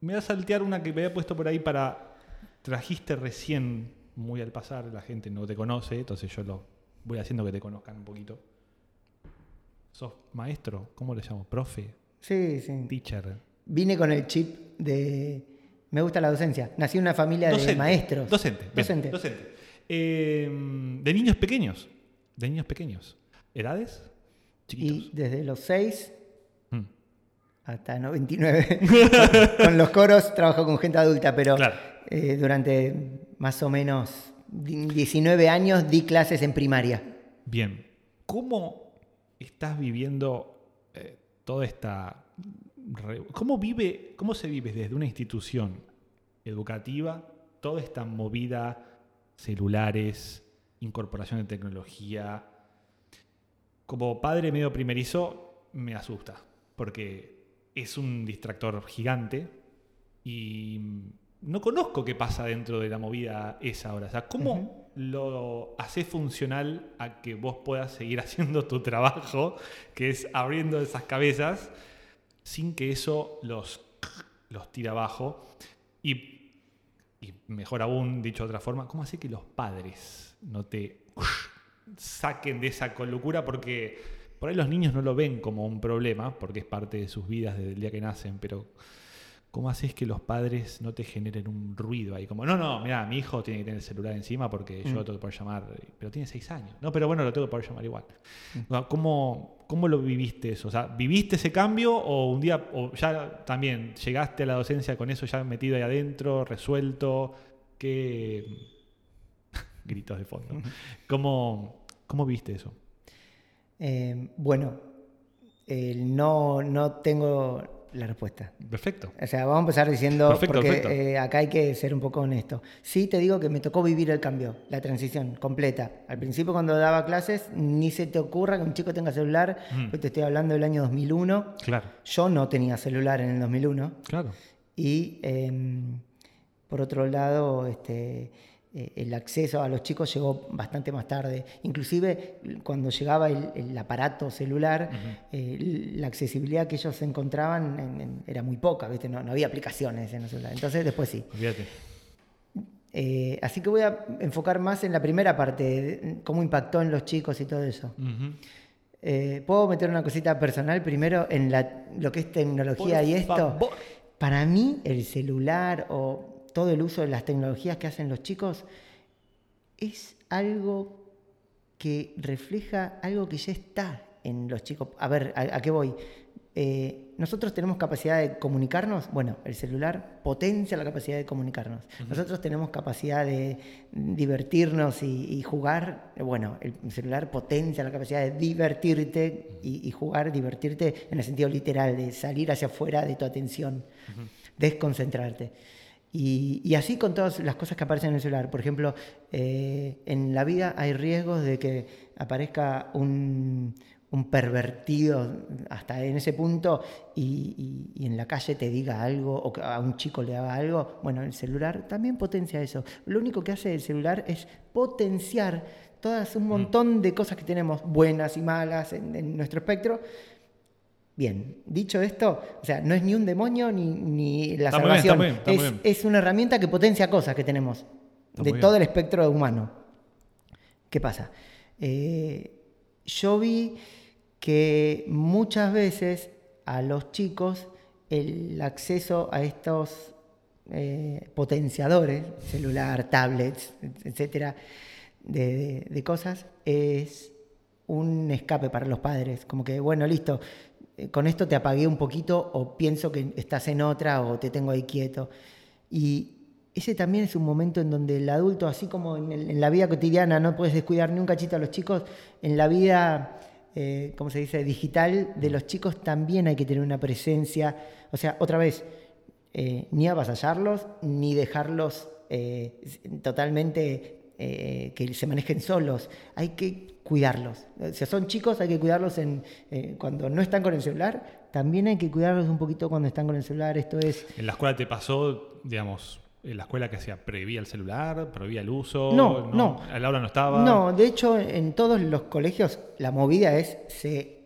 me voy a saltear una que me había puesto por ahí para... Trajiste recién, muy al pasar, la gente no te conoce, entonces yo lo voy haciendo que te conozcan un poquito. ¿Sos maestro? ¿Cómo le llamo? ¿Profe? Sí, sí. Teacher. Vine con el chip de. Me gusta la docencia. Nací en una familia de maestros. Docente. docente. docente. Eh, de niños pequeños. De niños pequeños. ¿Edades? Chiquitos. Y desde los 6 mm. hasta 99. con los coros trabajo con gente adulta, pero eh, durante más o menos 19 años di clases en primaria. Bien. ¿Cómo estás viviendo toda esta... ¿Cómo, vive, ¿Cómo se vive desde una institución educativa toda esta movida celulares, incorporación de tecnología? Como padre medio primerizo me asusta, porque es un distractor gigante y no conozco qué pasa dentro de la movida esa ahora. O sea, ¿cómo lo haces funcional a que vos puedas seguir haciendo tu trabajo, que es abriendo esas cabezas, sin que eso los, los tire abajo? Y y mejor aún, dicho de otra forma, ¿cómo hace que los padres no te saquen de esa locura? Porque por ahí los niños no lo ven como un problema, porque es parte de sus vidas desde el día que nacen, pero ¿cómo haces que los padres no te generen un ruido ahí? Como, no, no, mira, mi hijo tiene que tener el celular encima porque yo mm. lo tengo que poder llamar, pero tiene seis años. No, pero bueno, lo tengo que poder llamar igual. Mm. ¿Cómo, ¿Cómo lo viviste eso? O sea, ¿viviste ese cambio o un día, o ya también llegaste a la docencia con eso ya metido ahí adentro, resuelto? ¿Qué gritos de fondo? ¿Cómo, cómo viste eso? Eh, bueno, no, no tengo la respuesta. Perfecto. O sea, vamos a empezar diciendo, porque eh, acá hay que ser un poco honesto. Sí, te digo que me tocó vivir el cambio, la transición completa. Al principio cuando daba clases, ni se te ocurra que un chico tenga celular, mm. te estoy hablando del año 2001. Claro. Yo no tenía celular en el 2001. Claro. Y em, por otro lado, este eh, el acceso a los chicos llegó bastante más tarde. Inclusive cuando llegaba el, aparato celular, eh, la accesibilidad que ellos encontraban era muy poca, ¿viste? No, había aplicaciones en el celular. Entonces después sí. Eh, así que voy a enfocar más en la primera parte, cómo impactó en los chicos y todo eso. ¿Puedo meter una cosita personal primero en lo que es tecnología y esto? Para mí el celular o todo el uso de las tecnologías que hacen los chicos es algo que refleja algo que ya está en los chicos. A ver, ¿a, qué voy? Eh, nosotros tenemos capacidad de comunicarnos, bueno, el celular potencia la capacidad de comunicarnos. Nosotros tenemos capacidad de divertirnos y, jugar, bueno, el celular potencia la capacidad de divertirte y, jugar, divertirte en el sentido literal, de salir hacia afuera de tu atención, desconcentrarte. Y, así con todas las cosas que aparecen en el celular. Por ejemplo, eh, en la vida hay riesgos de que aparezca un, pervertido hasta en ese punto y, en la calle te diga algo o que a un chico le haga algo. Bueno, el celular también potencia eso. Lo único que hace el celular es potenciar todas un mm. montón de cosas que tenemos, buenas y malas, en nuestro espectro, Bien, dicho esto, o sea, no es ni un demonio ni, la salvación. es, una herramienta que potencia cosas que tenemos de todo el espectro humano. ¿Qué pasa? Eh, yo vi que muchas veces a los chicos el acceso a estos eh, potenciadores, celular, tablets, etcétera, de cosas, es un escape para los padres. Como que, bueno, listo, con esto te apagué un poquito o pienso que estás en otra o te tengo ahí quieto. Y ese también es un momento en donde el adulto, así como en, la vida cotidiana no puedes descuidar ni un cachito a los chicos, en la vida, eh, ¿cómo se dice?, digital de los chicos también hay que tener una presencia. O sea, otra vez, eh, ni avasallarlos, ni dejarlos totalmente que se manejen solos. Hay que cuidarlos. Si son chicos, hay que cuidarlos en, eh, cuando no están con el celular. También hay que cuidarlos un poquito cuando están con el celular. Esto es. ¿En la escuela te pasó, digamos, en la escuela que hacía, prohibía el celular, prohibía el uso? No, no. ¿El aula no estaba? No, de hecho, en todos los colegios la movida es, se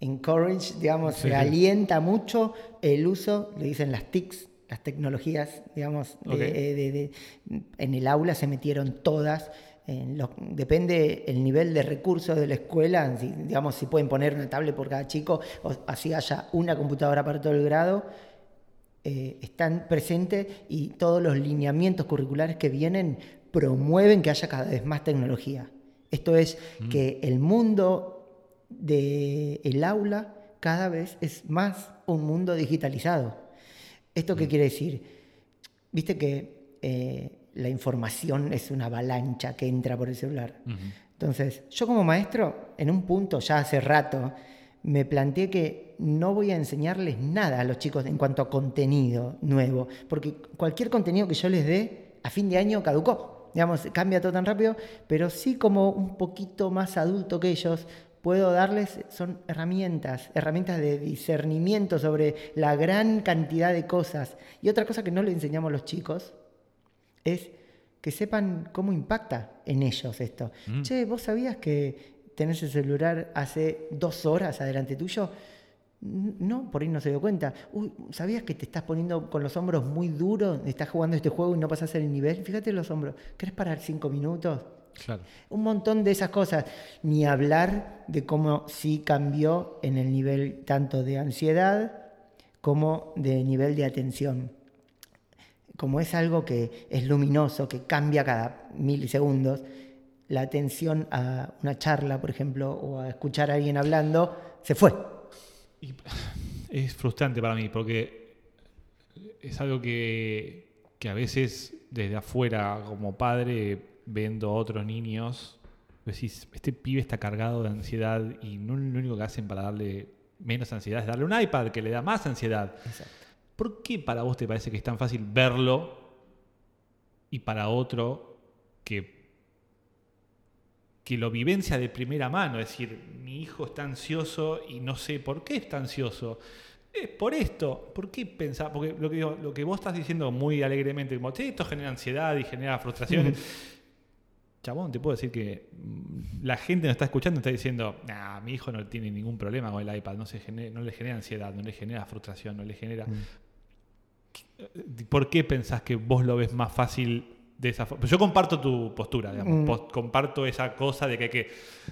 encourage, digamos, se alienta mucho el uso, le dicen las TICs, las tecnologías, digamos, en el aula se metieron todas depende el nivel de recursos de la escuela, digamos, si pueden poner una tablet por cada chico, o así haya una computadora para todo el grado, eh, están presentes y todos los lineamientos curriculares que vienen promueven que haya cada vez más tecnología. Esto es mm. que el mundo del aula cada vez es más un mundo digitalizado. ¿Esto qué mm. quiere decir? Viste que eh, la información es una avalancha que entra por el celular. Entonces, yo como maestro, en un punto, ya hace rato, me planteé que no voy a enseñarles nada a los chicos en cuanto a contenido nuevo, porque cualquier contenido que yo les dé a fin de año caducó. Digamos, cambia todo tan rápido, pero sí como un poquito más adulto que ellos, puedo darles, son herramientas, herramientas de discernimiento sobre la gran cantidad de cosas. Y otra cosa que no le enseñamos a los chicos, es que sepan cómo impacta en ellos esto. Che, ¿vos sabías que tenés el celular hace dos horas adelante tuyo? No, por ahí no se dio cuenta. Uy, ¿sabías que te estás poniendo con los hombros muy duros? Estás jugando este juego y no pasas el nivel. Fíjate los hombros. ¿Querés parar cinco minutos? Claro. Un montón de esas cosas. Ni hablar de cómo sí cambió en el nivel tanto de ansiedad como de nivel de atención. Como es algo que es luminoso, que cambia cada milisegundos, la atención a una charla, por ejemplo, o a escuchar a alguien hablando, se fue. es frustrante para mí porque es algo que, que a veces desde afuera como padre viendo a otros niños, decís, este pibe está cargado de ansiedad y no, lo único que hacen para darle menos ansiedad es darle un iPad que le da más ansiedad. ¿Por qué para vos te parece que es tan fácil verlo y para otro que, que lo vivencia de primera mano? Es decir, mi hijo está ansioso y no sé por qué está ansioso. Es por esto. ¿Por qué pensar? Porque lo que, lo que vos estás diciendo muy alegremente, como esto genera ansiedad y genera frustración chabón, te puedo decir que mm, la gente nos está escuchando está diciendo, nah, mi hijo no tiene ningún problema con el iPad, no, se no le genera ansiedad, no le genera frustración, no le genera... Mm. ¿Por qué pensás que vos lo ves más fácil de esa forma. Yo comparto tu postura, digamos. Mm. comparto esa cosa de que hay que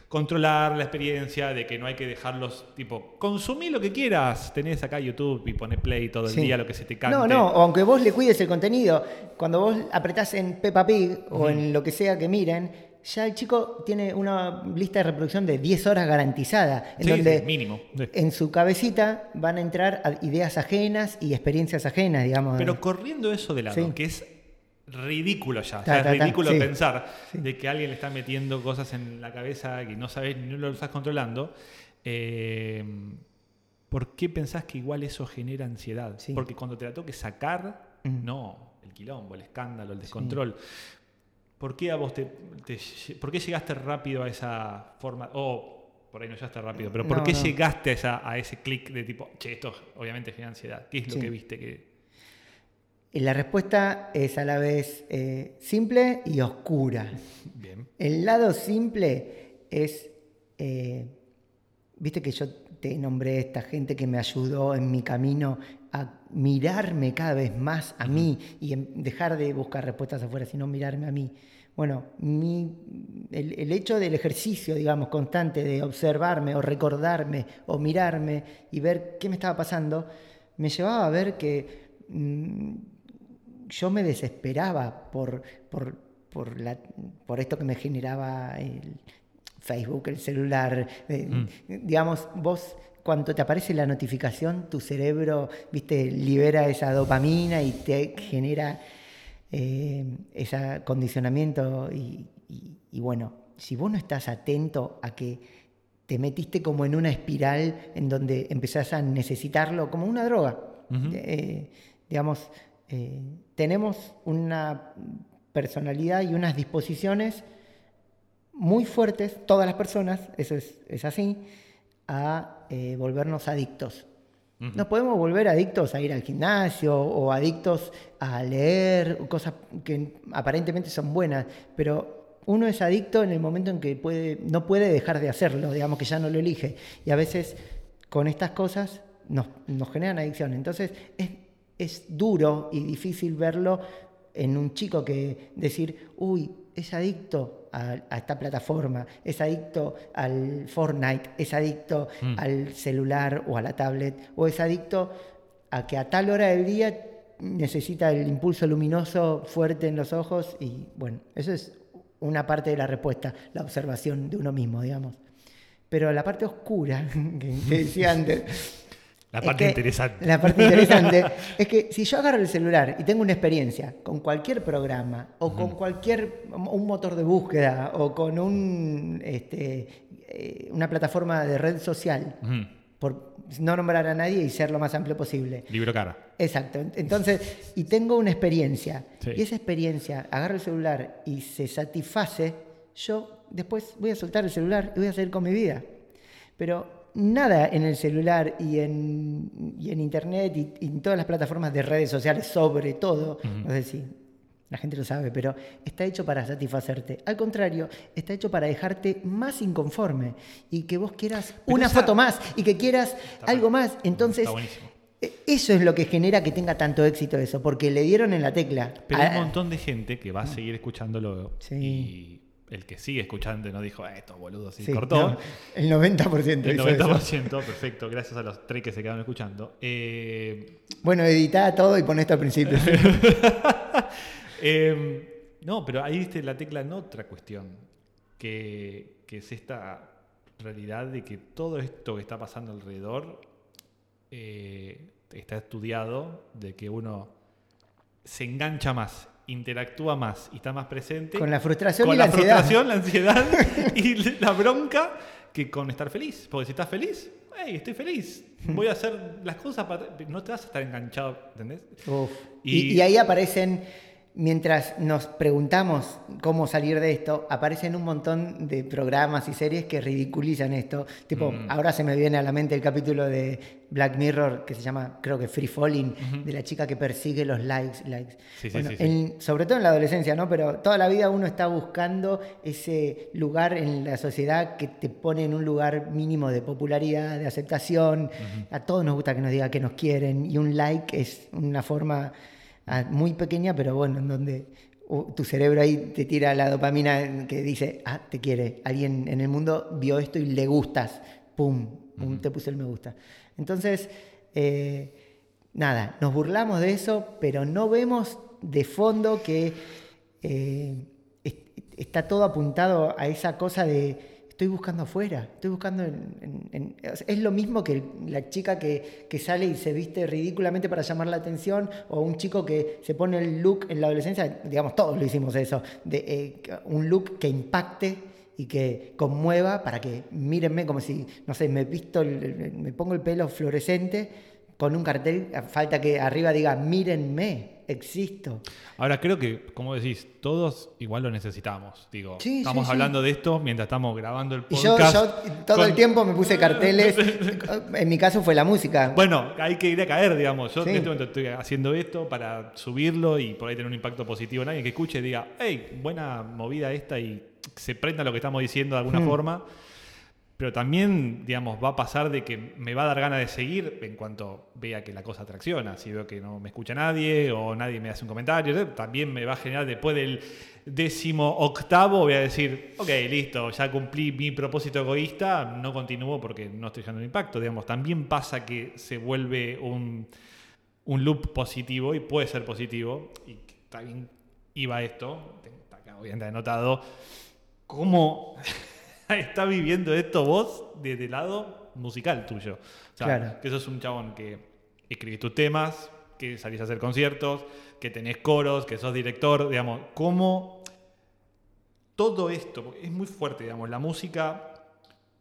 controlar la experiencia, de que no hay que dejarlos, tipo, consumir lo que quieras. Tenés acá YouTube y pones play todo el día, lo que se te cante. No, no, o aunque vos le cuides el contenido, cuando vos apretás en Peppa Pig o en lo que sea que miren, ya el chico tiene una lista de reproducción de 10 horas garantizada, en donde mínimo. en su cabecita van a entrar ideas ajenas y experiencias ajenas, digamos. Pero corriendo eso de lado, que es ridículo ya. es ridículo pensar de que alguien le está metiendo cosas en la cabeza que no sabes ni lo estás controlando. Eh, ¿Por qué pensás que igual eso genera ansiedad? Porque cuando te la toque sacar, no, el quilombo, el escándalo, el descontrol. ¿Por qué a vos te, ¿Por qué llegaste rápido a esa forma? O por ahí no llegaste rápido, pero ¿por qué llegaste a, esa, a ese clic de tipo, che, esto obviamente genera ansiedad? ¿Qué es lo que viste que y la respuesta es a la vez eh, simple y oscura. El lado simple es, eh, viste que yo te nombré esta gente que me ayudó en mi camino a mirarme cada vez más a mí y dejar de buscar respuestas afuera, sino mirarme a mí. Bueno, el, el, hecho del ejercicio, digamos, constante de observarme o recordarme o mirarme y ver qué me estaba pasando, me llevaba a ver que mm, yo me desesperaba por, por, la, por esto que me generaba el Facebook, el celular. Eh, mm. Digamos, vos cuando te aparece la notificación, tu cerebro, viste, libera esa dopamina y te genera eh, ese condicionamiento. Y, bueno, si vos no estás atento a que te metiste como en una espiral en donde empezás a necesitarlo como una droga, eh, digamos, eh, tenemos una personalidad y unas disposiciones muy fuertes, todas las personas, eso es, así, a eh, volvernos adictos. Nos podemos volver adictos a ir al gimnasio o adictos a leer, cosas que aparentemente son buenas, pero uno es adicto en el momento en que puede, no puede dejar de hacerlo, digamos que ya no lo elige. Y a veces con estas cosas nos, nos generan adicción. Entonces es es duro y difícil verlo en un chico que decir, uy, es adicto a, esta plataforma, es adicto al Fortnite, es adicto mm. al celular o a la tablet, o es adicto a que a tal hora del día necesita el impulso luminoso fuerte en los ojos y bueno, eso es una parte de la respuesta, la observación de uno mismo, digamos. Pero la parte oscura que decía antes, la parte interesante. La parte interesante es que si yo agarro el celular y tengo una experiencia con cualquier programa o con cualquier un motor de búsqueda o con un, este, eh, una plataforma de red social, por no nombrar a nadie y ser lo más amplio posible. Libro cara. Exacto. Entonces, y tengo una experiencia y esa experiencia agarro el celular y se satisface, yo después voy a soltar el celular y voy a seguir con mi vida. Pero nada en el celular y en, en internet y, en todas las plataformas de redes sociales, sobre todo, no sé si la gente lo sabe, pero está hecho para satisfacerte. Al contrario, está hecho para dejarte más inconforme y que vos quieras una foto más y que quieras algo más. Entonces, e, eso es lo que genera que tenga tanto éxito eso, porque le dieron en la tecla. Pero hay un montón de gente que va a seguir escuchándolo y el que sigue escuchando no dijo, eh, estos boludos, y cortó. El 90%. El 90%, perfecto, gracias a los tres que se quedaron escuchando. Eh, bueno, editá todo y pon esto al principio. Em, no, pero ahí viste la tecla en otra cuestión, que, es esta realidad de que todo esto que está pasando alrededor eh, está estudiado, de que uno se engancha más, interactúa más y está más presente. Con la frustración con y la, la frustración, la ansiedad y la bronca que con estar feliz. Porque si estás feliz, hey, estoy feliz, voy a hacer las cosas para... No te vas a estar enganchado, ¿entendés? y ahí aparecen mientras nos preguntamos cómo salir de esto, aparecen un montón de programas y series que ridiculizan esto. Tipo, mm. ahora se me viene a la mente el capítulo de Black Mirror que se llama, creo que Free Falling, de la chica que persigue los likes. likes. sobre todo en la adolescencia, ¿no? Pero toda la vida uno está buscando ese lugar en la sociedad que te pone en un lugar mínimo de popularidad, de aceptación. A todos nos gusta que nos diga que nos quieren y un like es una forma muy pequeña, pero bueno, en donde tu cerebro ahí te tira la dopamina que dice, ah, te quiere, alguien en el mundo vio esto y le gustas, pum, pum te puse el me gusta. Entonces, eh, nada, nos burlamos de eso, pero no vemos de fondo que eh, está todo apuntado a esa cosa de estoy buscando afuera, estoy buscando en, es lo mismo que la chica que, sale y se viste ridículamente para llamar la atención, o un chico que se pone el look en la adolescencia, digamos, todos lo hicimos eso, de, eh, un look que impacte y que conmueva para que mírenme como si, no sé, me visto, me pongo el pelo fluorescente con un cartel, falta que arriba diga mírenme existo. Ahora creo que, como decís, todos igual lo necesitamos. Digo, estamos hablando de esto mientras estamos grabando el podcast. yo, todo el tiempo me puse carteles. en mi caso fue la música. Bueno, hay que ir a caer, digamos. Yo en este momento estoy haciendo esto para subirlo y por ahí tener un impacto positivo en alguien que escuche y diga, hey, buena movida esta y se prenda lo que estamos diciendo de alguna hmm. forma pero también, digamos, va a pasar de que me va a dar ganas de seguir en cuanto vea que la cosa atracciona. Si veo que no me escucha nadie o nadie me hace un comentario, también me va a generar después del décimo octavo, voy a decir, ok, listo, ya cumplí mi propósito egoísta, no continúo porque no estoy generando impacto. Digamos, también pasa que se vuelve un, un loop positivo y puede ser positivo. Y también iba esto, acá obviamente anotado, cómo está viviendo esto vos desde el lado musical tuyo. O sea, claro. que sos un chabón que escribís tus temas, que salís a hacer conciertos, que tenés coros, que sos director, digamos, cómo todo esto, es muy fuerte, digamos, la música,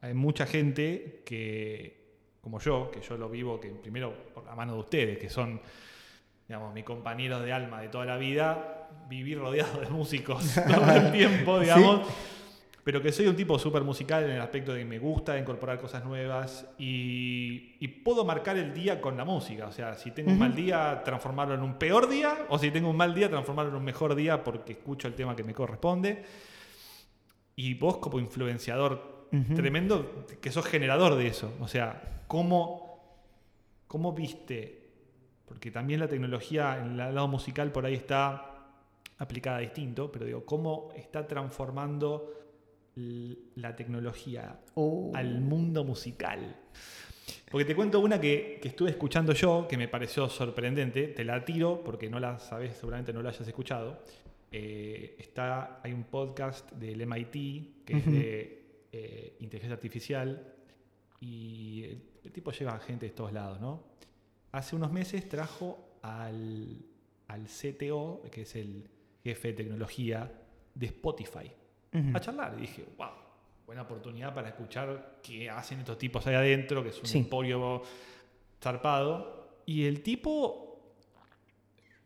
hay mucha gente que, como yo, que yo lo vivo, que primero por la mano de ustedes, que son, digamos, mis compañeros de alma de toda la vida, vivir rodeado de músicos todo el tiempo, digamos pero que soy un tipo súper musical en el aspecto de que me gusta incorporar cosas nuevas y, puedo marcar el día con la música. O sea, si tengo un mal día, transformarlo en un peor día, o si tengo un mal día, transformarlo en un mejor día porque escucho el tema que me corresponde. Y vos como influenciador tremendo, que sos generador de eso. O sea, ¿cómo, cómo viste? Porque también la tecnología en el lado musical por ahí está aplicada distinto, pero digo, ¿cómo está transformando la tecnología oh. al mundo musical. Porque te cuento una que, estuve escuchando yo, que me pareció sorprendente, te la tiro porque no la sabes, seguramente no la hayas escuchado. Eh, está, hay un podcast del MIT que es de eh, inteligencia artificial y el, tipo lleva gente de todos lados, ¿no? Hace unos meses trajo al, al CTO, que es el jefe de tecnología de Spotify a charlar. Y dije, wow, buena oportunidad para escuchar qué hacen estos tipos ahí adentro, que es un emporio zarpado. Y el tipo,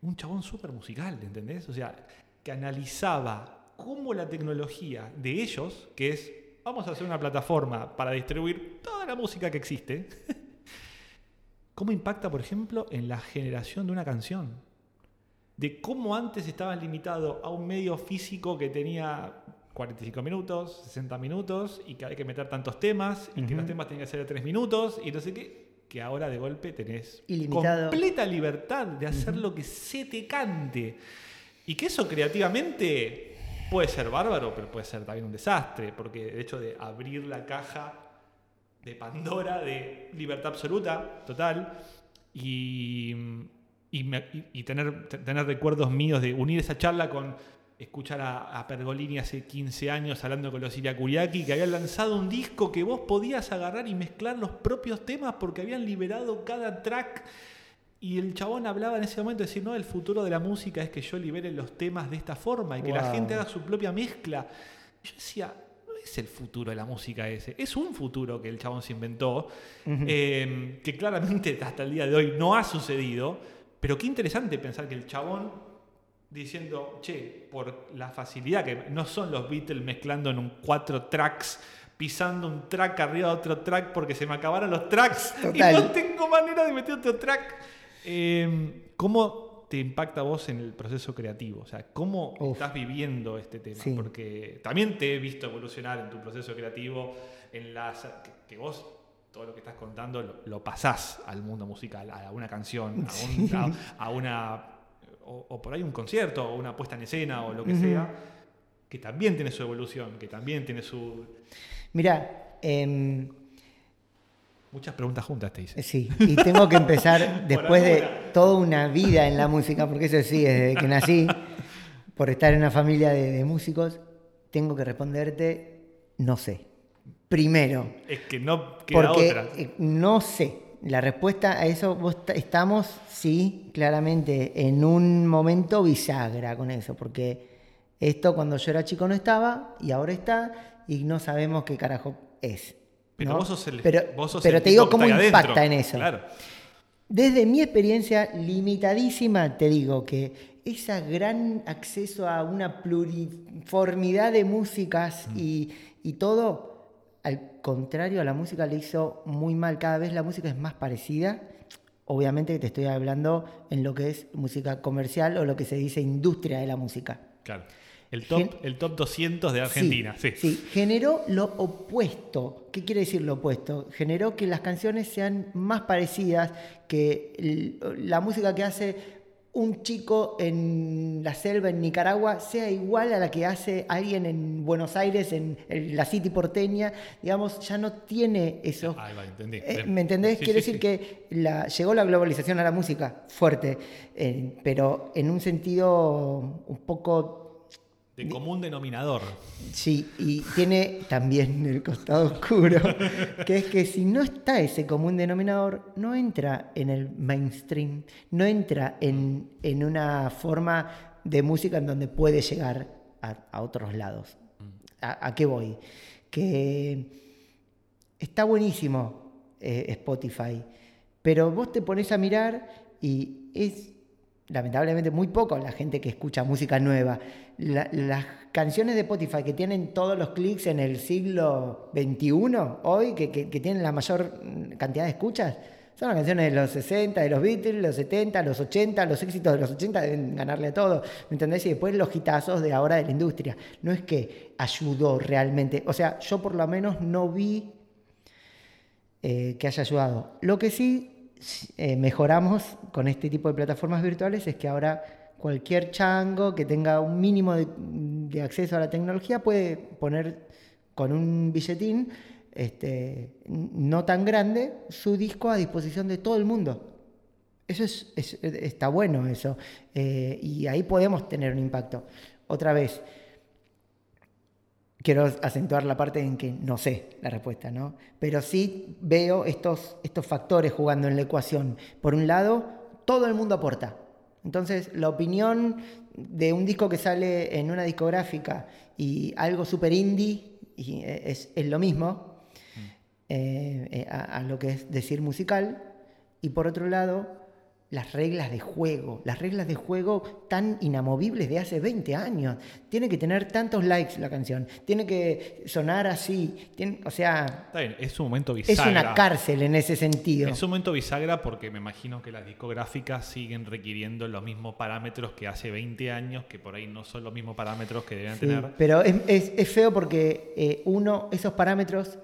un chabón súper musical, ¿entendés? O sea, que analizaba cómo la tecnología de ellos, que es, vamos a hacer una plataforma para distribuir toda la música que existe, cómo impacta, por ejemplo, en la generación de una canción. de cómo antes estabas limitado a un medio físico que tenía 45 minutos, 60 minutos y que hay que meter tantos temas y que los temas tienen que ser de 3 minutos y no sé qué, que ahora de golpe tenés completa libertad de hacer lo que se te cante. Y que eso creativamente puede ser bárbaro, pero puede ser también un desastre, porque el hecho de abrir la caja de Pandora de libertad absoluta, total, y, y, tener, tener recuerdos míos de unir esa charla con escuchar a, Pergolini hace 15 años hablando con los Iriakuriaki, que habían lanzado un disco que vos podías agarrar y mezclar los propios temas porque habían liberado cada track. Y el chabón hablaba en ese momento de decir, no, el futuro de la música es que yo libere los temas de esta forma y que la gente haga su propia mezcla. Yo decía, no es el futuro de la música ese, es un futuro que el chabón se inventó, eh, que claramente hasta el día de hoy no ha sucedido, pero qué interesante pensar que el chabón diciendo, che, por la facilidad que no son los Beatles mezclando en un cuatro tracks, pisando un track arriba de otro track porque se me acabaron los tracks y no tengo manera de meter otro track. Em, ¿Cómo te impacta a vos en el proceso creativo? O sea, ¿cómo estás viviendo este tema? Porque también te he visto evolucionar en tu proceso creativo, en las que, vos todo lo que estás contando lo, pasás al mundo musical, a una canción, a una o, por ahí un concierto, o una puesta en escena, o lo que sea, que también tiene su evolución, que también tiene su... Mira, em, Muchas preguntas juntas te hice. Sí, y tengo que empezar después de toda una vida en la música, porque eso sí, desde que nací, por estar en una familia de, músicos, tengo que responderte, no sé. Primero. Es que no queda porque otra. Eh, no sé la respuesta a eso, estamos, sí, claramente, en un momento bisagra con eso, porque esto cuando yo era chico no estaba y ahora está y no sabemos qué carajo es. Pero vos sos el, pero, pero te digo cómo impacta en eso. Desde mi experiencia limitadísima, te digo que ese gran acceso a una pluriformidad de músicas mm. y, y todo al contrario, a la música le hizo muy mal. Cada vez la música es más parecida. Obviamente te estoy hablando en lo que es música comercial o lo que se dice industria de la música. Claro. El top, el top 200 de Argentina, sí, sí. generó lo opuesto. ¿Qué quiere decir lo opuesto? Generó que las canciones sean más parecidas, que la música que hace un chico en la selva en Nicaragua sea igual a la que hace alguien en Buenos Aires, en, la City porteña, digamos, ya no tiene eso. Ah, entendí. Eh, ¿Me entendés? Quiere decir que la, llegó la globalización a la música fuerte, eh, pero en un sentido un poco de común denominador. Sí, y tiene también el costado oscuro, que es que si no está ese común denominador, no entra en el mainstream, no entra en, una forma de música en donde puede llegar a, otros lados. ¿A, qué voy? Que está buenísimo eh, Spotify, pero vos te pones a mirar y es lamentablemente muy poco la gente que escucha música nueva. Las canciones de Spotify que tienen todos los clics en el siglo XXI, hoy, que, tienen la mayor cantidad de escuchas, son las canciones de los 60, de los Beatles, los 70, los 80, los éxitos de los 80 deben ganarle a todo, ¿me entendés? Y después los hitazos de ahora de la industria. No es que ayudó realmente, o sea, yo por lo menos no vi eh, que haya ayudado. Lo que sí eh, mejoramos con este tipo de plataformas virtuales es que ahora cualquier chango que tenga un mínimo de, acceso a la tecnología puede poner con un billetín este, no tan grande su disco a disposición de todo el mundo. Eso es, está bueno eso. Eh, y ahí podemos tener un impacto. Otra vez, quiero acentuar la parte en que no sé la respuesta, ¿no? Pero sí veo estos, estos factores jugando en la ecuación. Por un lado, todo el mundo aporta. Entonces, la opinión de un disco que sale en una discográfica y algo super indie es, lo mismo eh, eh, a, lo que es decir musical. Y por otro lado, las reglas de juego, las reglas de juego tan inamovibles de hace 20 años. Tiene que tener tantos likes la canción, tiene que sonar así, o sea... Está bien, es un momento bisagra. Es una cárcel en ese sentido. Es un momento bisagra porque me imagino que las discográficas siguen requiriendo los mismos parámetros que hace 20 años, que por ahí no son los mismos parámetros que deben tener. Pero es, feo porque eh, uno, esos parámetros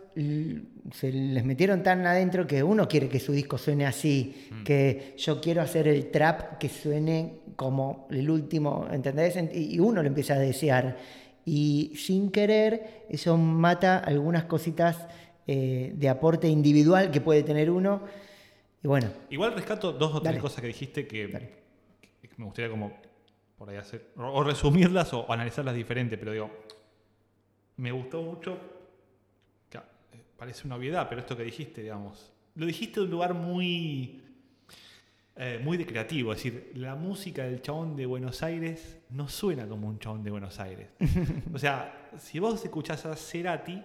se les metieron tan adentro que uno quiere que su disco suene así, mm. que yo quiero hacer el trap que suene como el último, ¿entendés? Y uno lo empieza a desear. Y sin querer, eso mata algunas cositas eh, de aporte individual que puede tener uno. Y bueno. Igual rescato dos o tres cosas que dijiste que, me gustaría como por ahí hacer, o resumirlas o analizarlas diferente, pero digo, me gustó mucho parece una obviedad, pero esto que dijiste, digamos, lo dijiste de un lugar muy, eh, muy de creativo. Es decir, la música del chabón de Buenos Aires no suena como un chabón de Buenos Aires. o sea, si vos escuchás a Cerati,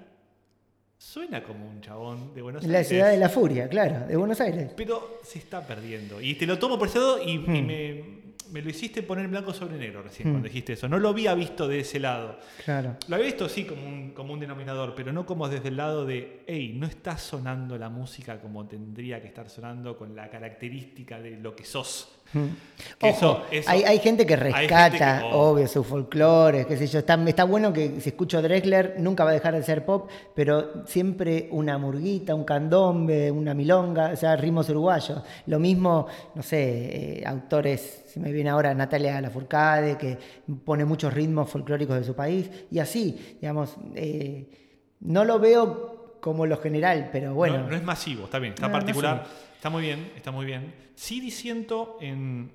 suena como un chabón de Buenos Aires. La ciudad de la furia, claro, de Buenos Aires. Pero se está perdiendo. Y te lo tomo por ese lado y hmm. me, me lo hiciste poner blanco sobre negro recién cuando hmm. dijiste eso. No lo había visto de ese lado. Claro. Lo había visto sí como un, como un denominador, pero no como desde el lado de, hey, no está sonando la música como tendría que estar sonando con la característica de lo que sos. Ojo, hay, gente que rescata, obvio, su folclore, qué sé yo. Está, está bueno que si escucho Drexler, nunca va a dejar de ser pop, pero siempre una murguita, un candombe, una milonga, o sea, ritmos uruguayos. Lo mismo, no sé, eh, autores, se me viene ahora Natalia Lafourcade, que pone muchos ritmos folclóricos de su país, y así, digamos, eh, no lo veo como lo general, pero bueno. No, es masivo, está bien, está particular. Está muy bien, está muy bien. Sí disiento en,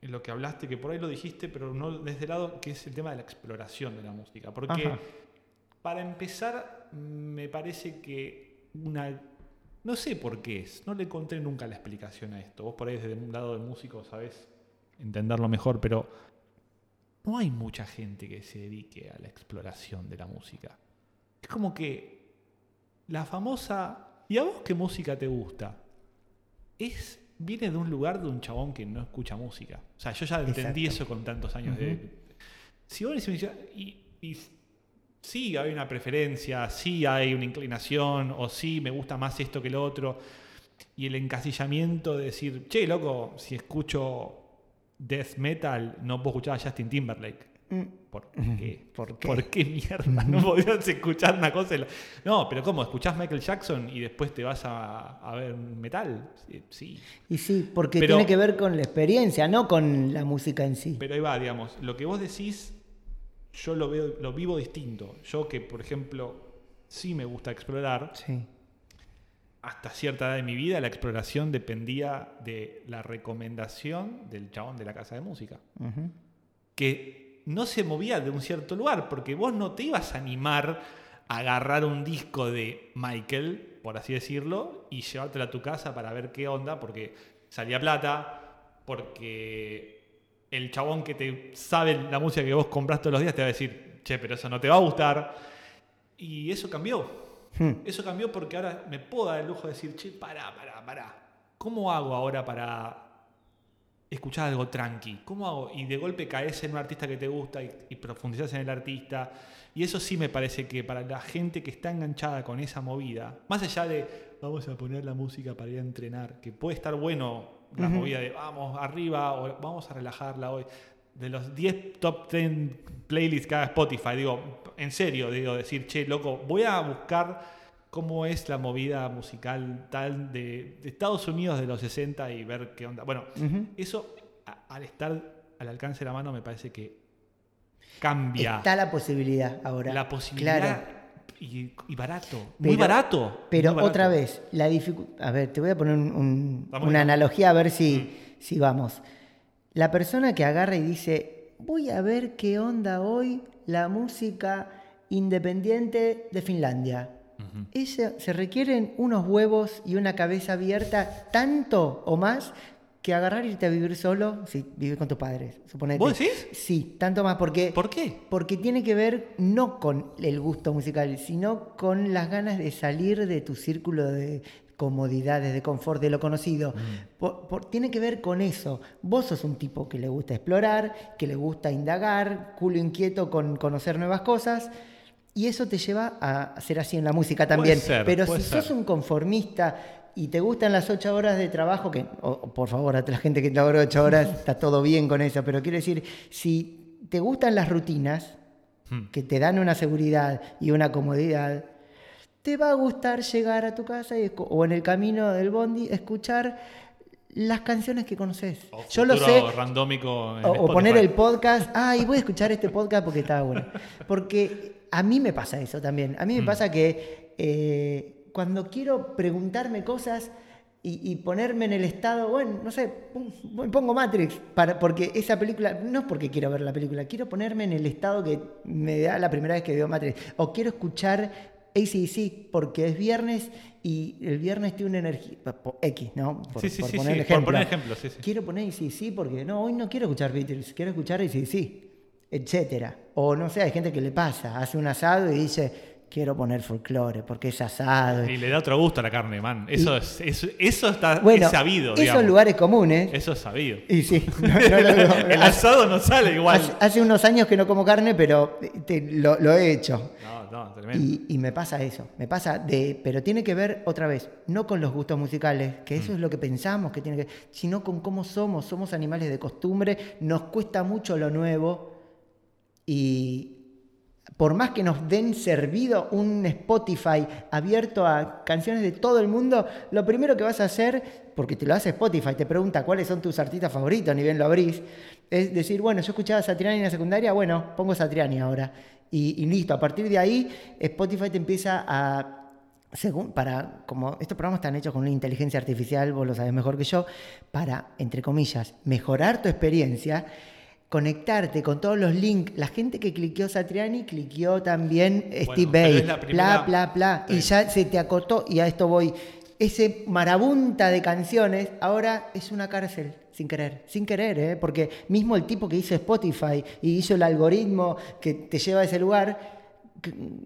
en, lo que hablaste, que por ahí lo dijiste, pero no desde el lado que es el tema de la exploración de la música. Porque para empezar, me parece que una... No sé por qué es, no le encontré nunca la explicación a esto. Vos por ahí desde un lado de músico sabés entenderlo mejor, pero no hay mucha gente que se dedique a la exploración de la música. Es como que la famosa ¿Y a vos qué música te gusta? Es, viene de un lugar de un chabón que no escucha música. O sea, yo ya entendí eso con tantos años de... Si vos me y, y sí hay una preferencia, sí hay una inclinación, o sí me gusta más esto que lo otro, y el encasillamiento de decir, che, loco, si escucho death metal, no puedo escuchar a Justin Timberlake. Mm. ¿Por qué? ¿Por qué? mierda? No podías escuchar una cosa. No, pero ¿cómo? ¿Escuchás Michael Jackson y después te vas a, ver metal? Sí. Y sí, porque tiene que ver con la experiencia, no con la música en sí. Pero ahí va, digamos, lo que vos decís, yo lo veo, lo vivo distinto. Yo que, por ejemplo, sí me gusta explorar. Sí. Hasta cierta edad de mi vida, la exploración dependía de la recomendación del chabón de la casa de música. Que no se movía de un cierto lugar, porque vos no te ibas a animar a agarrar un disco de Michael, por así decirlo, y llevártelo a tu casa para ver qué onda, porque salía plata, porque el chabón que te sabe la música que vos compras todos los días te va a decir, che, pero eso no te va a gustar. Y eso cambió. Hmm. Eso cambió porque ahora me puedo dar el lujo de decir, che, pará, pará, pará. ¿Cómo hago ahora para escuchar algo tranqui. ¿Cómo hago? Y de golpe caes en un artista que te gusta y, y, profundizas en el artista. Y eso sí me parece que para la gente que está enganchada con esa movida, más allá de vamos a poner la música para ir a entrenar, que puede estar bueno la movida de vamos arriba o vamos a relajarla hoy. De los 10 top 10 playlists que haga Spotify, digo, en serio, digo, decir, che, loco, voy a buscar cómo es la movida musical tal de, Estados Unidos de los 60 y ver qué onda. Bueno, eso al estar al alcance de la mano me parece que cambia. Está la posibilidad ahora. La posibilidad. Y, barato, muy barato. Pero otra vez, la dificultad. A ver, te voy a poner una analogía a ver si, mm. si vamos. La persona que agarra y dice, voy a ver qué onda hoy la música independiente de Finlandia se requieren unos huevos y una cabeza abierta tanto o más que agarrar y irte a vivir solo, si vives con tus padres, suponete. ¿Vos decís? Sí, tanto más porque... ¿Por qué? Porque tiene que ver no con el gusto musical, sino con las ganas de salir de tu círculo de comodidades, de confort, de lo conocido. Mm. tiene que ver con eso. Vos sos un tipo que le gusta explorar, que le gusta indagar, culo inquieto con conocer nuevas cosas. Y eso te lleva a ser así en la música también. Pero si sos un conformista y te gustan las ocho horas de trabajo, que por favor, a la gente que labora ocho horas, está todo bien con eso, pero quiero decir, si te gustan las rutinas, hmm. que te dan una seguridad y una comodidad, te va a gustar llegar a tu casa y, o en el camino del bondi escuchar las canciones que conoces. Yo lo sé. Randómico o, poner el podcast. Ay, voy a escuchar este podcast porque está bueno. Porque a mí me pasa eso también. A mí me mm. pasa que eh, cuando quiero preguntarme cosas y, ponerme en el estado, bueno, no sé, pongo Matrix, para, porque esa película, no es porque quiero ver la película, quiero ponerme en el estado que me da la primera vez que veo Matrix. O quiero escuchar ACDC porque es viernes y el viernes tiene una energía. X, ¿no? Por, sí, sí, sí, poner ejemplo. Por poner ejemplo sí, Quiero poner ACDC porque no, hoy no quiero escuchar Beatles, quiero escuchar ACDC, etcétera. O no sé, hay gente que le pasa, hace un asado y dice, quiero poner folclore porque es asado. Y le da otro gusto a la carne, man. Eso, es, eso, está bueno, sabido. Esos lugares comunes. Eso es sabido. Y sí. el asado no sale igual. Hace, unos años que no como carne, pero lo, he hecho. No, no, tremendo. Y, me pasa eso. Me pasa de. Pero tiene que ver, otra vez, no con los gustos musicales, que eso mm. es lo que pensamos que tiene que sino con cómo somos. Somos animales de costumbre, nos cuesta mucho lo nuevo. Y, por más que nos den servido un Spotify abierto a canciones de todo el mundo, lo primero que vas a hacer, porque te lo hace Spotify, te pregunta cuáles son tus artistas favoritos, ni bien lo abrís, es decir, bueno, yo escuchaba Satriani en la secundaria, bueno, pongo Satriani ahora. Y, listo, a partir de ahí Spotify te empieza a según, para, como estos programas están hechos con una inteligencia artificial, vos lo sabes mejor que yo, para, entre comillas, mejorar tu experiencia, conectarte con todos los links. La gente que cliqueó Satriani, cliqueó también Steve Bay, bla, bla, bla. Y ya se te acotó, y a esto voy. Ese marabunta de canciones ahora es una cárcel, sin querer, sin querer, ¿eh? porque mismo el tipo que hizo Spotify y hizo el algoritmo que te lleva a ese lugar,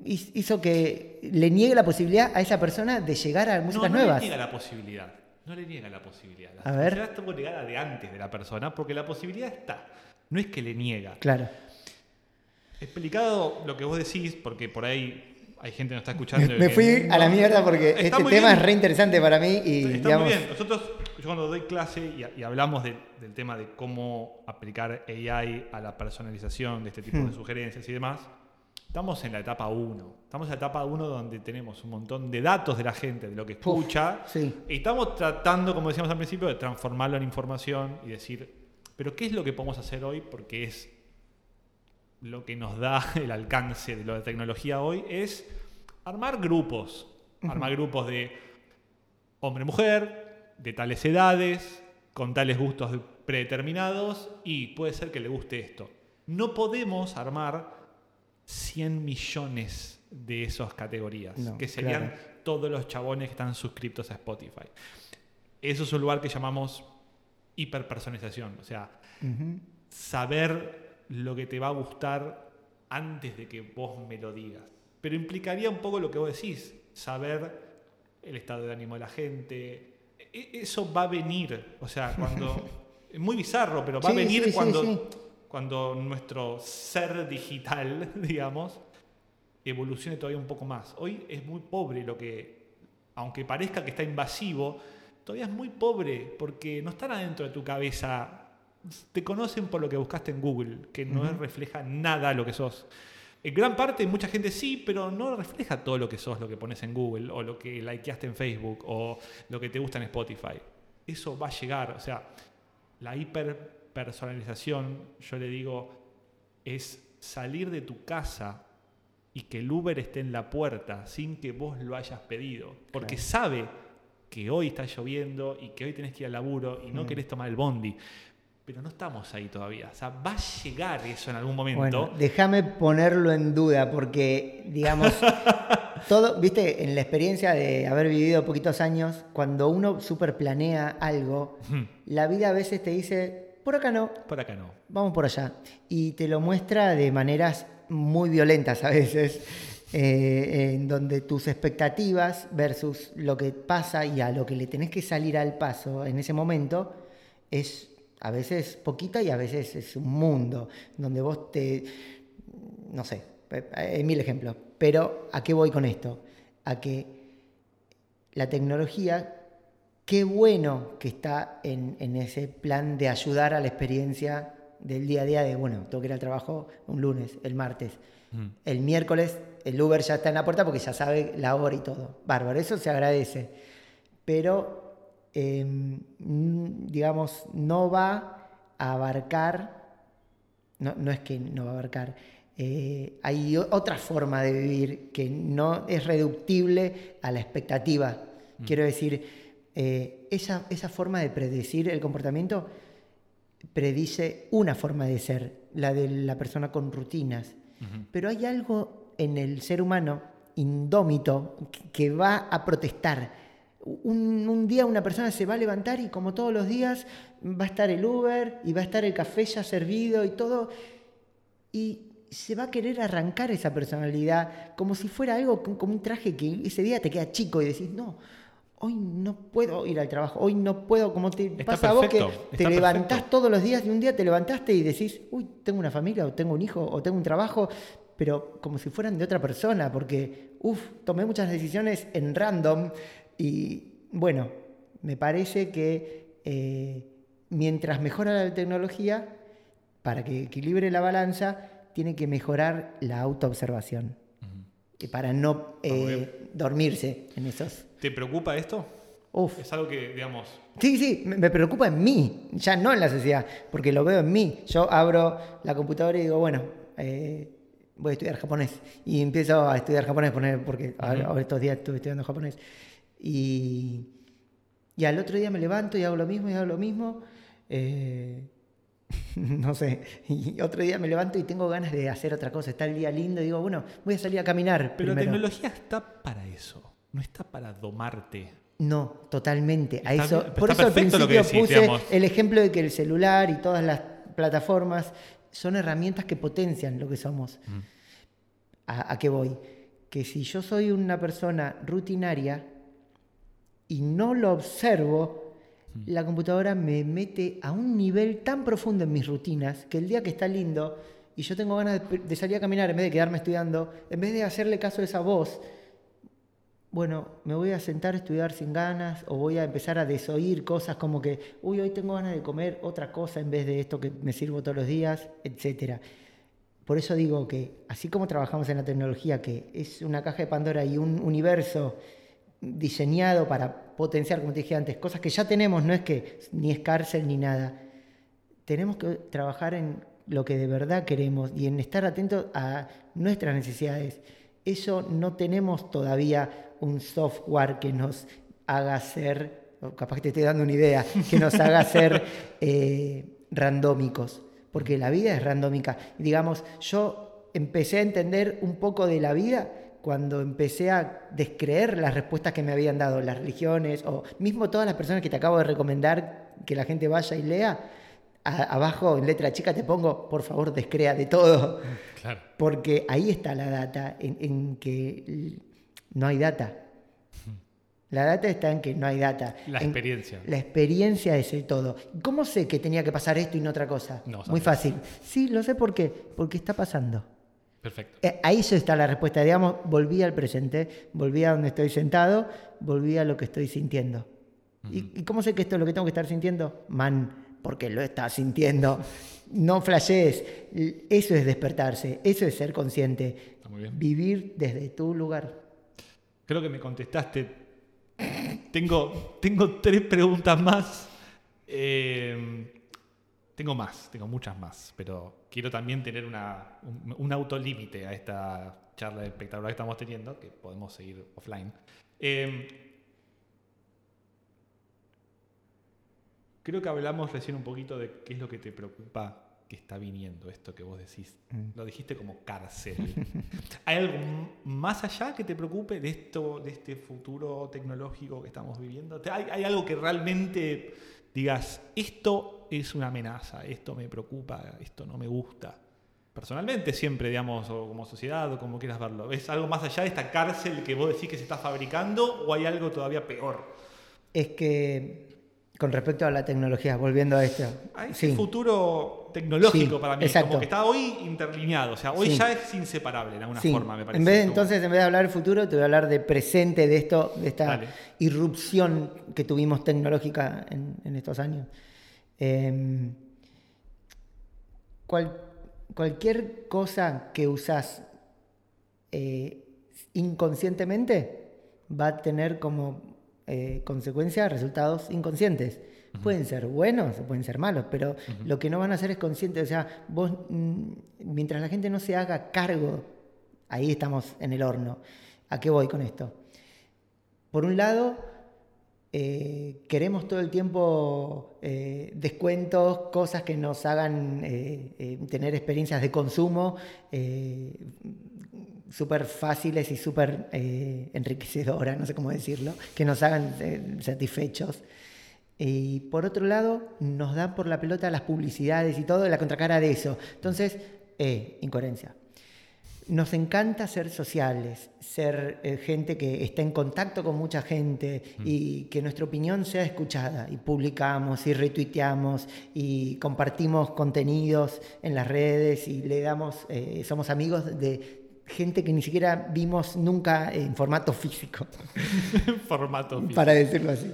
hizo que le niegue la posibilidad a esa persona de llegar a músicas nuevas. No le niega la posibilidad, no le niega la posibilidad. La a posibilidad ver. está negada de antes de la persona, porque la posibilidad está. No es que le niega. Claro. Explicado lo que vos decís, porque por ahí hay gente que nos está escuchando. Me, fui a la mierda porque este tema es re interesante para mí. Y, está muy bien. Nosotros, yo cuando doy clase y, hablamos del tema de cómo aplicar AI a la personalización de este tipo de hmm. sugerencias y demás, estamos en la etapa 1. Estamos en la etapa 1 donde tenemos un montón de datos de la gente, de lo que escucha. Y estamos tratando, como decíamos al principio, de transformarlo en información y decir, pero ¿qué es lo que podemos hacer hoy? Porque es lo que nos da el alcance de la tecnología hoy, es armar grupos. Armar grupos de hombre-mujer, de tales edades, con tales gustos predeterminados y puede ser que le guste esto. No podemos armar 100 millones de esas categorías, que serían todos los chabones que están suscritos a Spotify. Eso es un lugar que llamamos hiperpersonalización, o sea, saber lo que te va a gustar antes de que vos me lo digas. Pero implicaría un poco lo que vos decís, saber el estado de ánimo de la gente. E, eso va a venir, o sea, cuando... es muy bizarro, pero va a venir cuando, cuando nuestro ser digital, digamos, evolucione todavía un poco más. Hoy es muy pobre lo que, aunque parezca que está invasivo, todavía es muy pobre porque no están adentro de tu cabeza. Te conocen por lo que buscaste en Google, que no refleja nada lo que sos. En gran parte, mucha gente sí, pero no refleja todo lo que sos, lo que pones en Google, o lo que likeaste en Facebook, o lo que te gusta en Spotify. Eso va a llegar. O sea, la hiperpersonalización, yo le digo, es salir de tu casa y que el Uber esté en la puerta sin que vos lo hayas pedido. Porque sabe que hoy está lloviendo y que hoy tenés que ir al laburo y no mm. querés tomar el bondi. Pero no estamos ahí todavía. O sea, va a llegar eso en algún momento. Bueno, déjame ponerlo en duda porque, digamos, todo, viste, en la experiencia de haber vivido poquitos años, cuando uno super planea algo, la vida a veces te dice, por acá no. Por acá no. Vamos por allá. Y te lo muestra de maneras muy violentas a veces. Eh, en donde tus expectativas versus lo que pasa y a lo que le tenés que salir al paso en ese momento es a veces poquita y a veces es un mundo, donde vos te, no sé, hay mil ejemplos, pero ¿a qué voy con esto? A que la tecnología, qué bueno que está en, en ese plan de ayudar a la experiencia del día a día de, bueno, tengo que ir al trabajo un lunes, el martes, mm. el miércoles el Uber ya está en la puerta porque ya sabe la hora y todo. Bárbaro, eso se agradece. Pero, em, digamos, no va a abarcar, no, no, es que no va a abarcar, eh, hay otra forma de vivir que no es reductible a la expectativa. Mm. Quiero decir, eh, esa, esa forma de predecir el comportamiento predice una forma de ser, la de la persona con rutinas. Pero hay algo en el ser humano indómito que va a protestar. Un, día una persona se va a levantar y como todos los días va a estar el Uber y va a estar el café ya servido y todo. Y se va a querer arrancar esa personalidad como si fuera algo como un traje que ese día te queda chico y decís, no, hoy no puedo ir al trabajo, hoy no puedo, como te pasa a vos que te levantás todos los días y un día te levantaste y decís, uy, tengo una familia o tengo un hijo o tengo un trabajo, pero como si fueran de otra persona, porque, uff, tomé muchas decisiones en random y bueno, me parece que eh, mientras mejora la tecnología, para que equilibre la balanza, tiene que mejorar la autoobservación. Y para no eh, dormirse en esos ¿Te preocupa esto? Uf. Es algo que, digamos... Sí, sí, me preocupa en mí, ya no en la sociedad, porque lo veo en mí. Yo abro la computadora y digo, bueno, eh, voy a estudiar japonés. Y empiezo a estudiar japonés, porque ahora, estos días estuve estudiando japonés. Y, y, al otro día me levanto y hago lo mismo y hago lo mismo. Eh, no sé, y otro día me levanto y tengo ganas de hacer otra cosa. Está el día lindo y digo, bueno, voy a salir a caminar. Pero la tecnología está para eso no está para domarte. No, totalmente. A eso, por eso al principio puse el ejemplo de que el celular y todas las plataformas son herramientas que potencian lo que somos. Mm. ¿A, qué voy? Que si yo soy una persona rutinaria y no lo observo. La computadora me mete a un nivel tan profundo en mis rutinas que el día que está lindo y yo tengo ganas de, salir a caminar en vez de quedarme estudiando, en vez de hacerle caso a esa voz, bueno, me voy a sentar a estudiar sin ganas o voy a empezar a desoír cosas como que, uy, hoy tengo ganas de comer otra cosa en vez de esto que me sirvo todos los días, etc. Por eso digo que así como trabajamos en la tecnología, que es una caja de Pandora y un universo diseñado para potenciar, como te dije antes, cosas que ya tenemos, no es que ni es cárcel ni nada. Tenemos que trabajar en lo que de verdad queremos y en estar atentos a nuestras necesidades. Eso no tenemos todavía un software que nos haga ser, capaz que te estoy dando una idea, que nos haga ser eh, randómicos, porque la vida es randómica. Digamos, yo empecé a entender un poco de la vida cuando empecé a descreer las respuestas que me habían dado las religiones o mismo todas las personas que te acabo de recomendar que la gente vaya y lea, abajo en letra chica te pongo, por favor, descrea de todo. Porque ahí está la data, en que no hay data. La data está en que no hay data. La experiencia. La experiencia es el todo. ¿Cómo sé que tenía que pasar esto y no otra cosa? Muy fácil. Sí, lo sé por qué. Porque está pasando. Perfecto. Eh, ahí está la respuesta. Digamos, volví al presente, volví a donde estoy sentado, volví a lo que estoy sintiendo. ¿Y, cómo sé que esto es lo que tengo que estar sintiendo? Man, porque lo estás sintiendo. No flashees. Eso es despertarse, eso es ser consciente. Vivir desde tu lugar. Creo que me contestaste. tengo, tengo tres preguntas más. Eh, tengo más, tengo muchas más, pero quiero también tener una, un, autolímite a esta charla espectacular que estamos teniendo, que podemos seguir offline. Eh, creo que hablamos recién un poquito de qué es lo que te preocupa que está viniendo esto que vos decís. Mm. Lo dijiste como cárcel. ¿Hay algo más allá que te preocupe de esto, de este futuro tecnológico que estamos viviendo? ¿Hay, algo que realmente digas, esto es una amenaza, esto me preocupa, esto no me gusta? personalmente siempre, digamos, o como sociedad, o como quieras verlo? ¿Es algo más allá de esta cárcel que vos decís que se está fabricando o hay algo todavía peor? Es que con respecto a la tecnología, volviendo a esto. Hay un futuro tecnológico para mí, como que está hoy interlineado, o sea, hoy ya es inseparable de alguna forma, me parece. En vez, entonces, en vez de hablar del futuro, te voy a hablar de presente, de esto, de esta irrupción que tuvimos tecnológica en, estos años. Em, cualquier cosa que usas eh, inconscientemente va a tener como eh, consecuencia resultados inconscientes. Pueden ser buenos o pueden ser malos, pero lo que no van a hacer es consciente. O sea, vos, mm, mientras la gente no se haga cargo, ahí estamos en el horno. ¿A qué voy con esto? Por un lado, eh, queremos todo el tiempo eh, descuentos, cosas que nos hagan tener experiencias de consumo súper fáciles y súper eh, enriquecedoras, no sé cómo decirlo, que nos hagan eh, satisfechos. Y por otro lado, nos dan por la pelota las publicidades y todo, la contracara de eso. Entonces, eh, incoherencia. Nos encanta ser sociales, ser eh, gente que está en contacto con mucha gente mm. y que nuestra opinión sea escuchada. Y publicamos y retuiteamos y compartimos contenidos en las redes y le damos, somos amigos de gente que ni siquiera vimos nunca en formato físico. formato físico. Para decirlo así.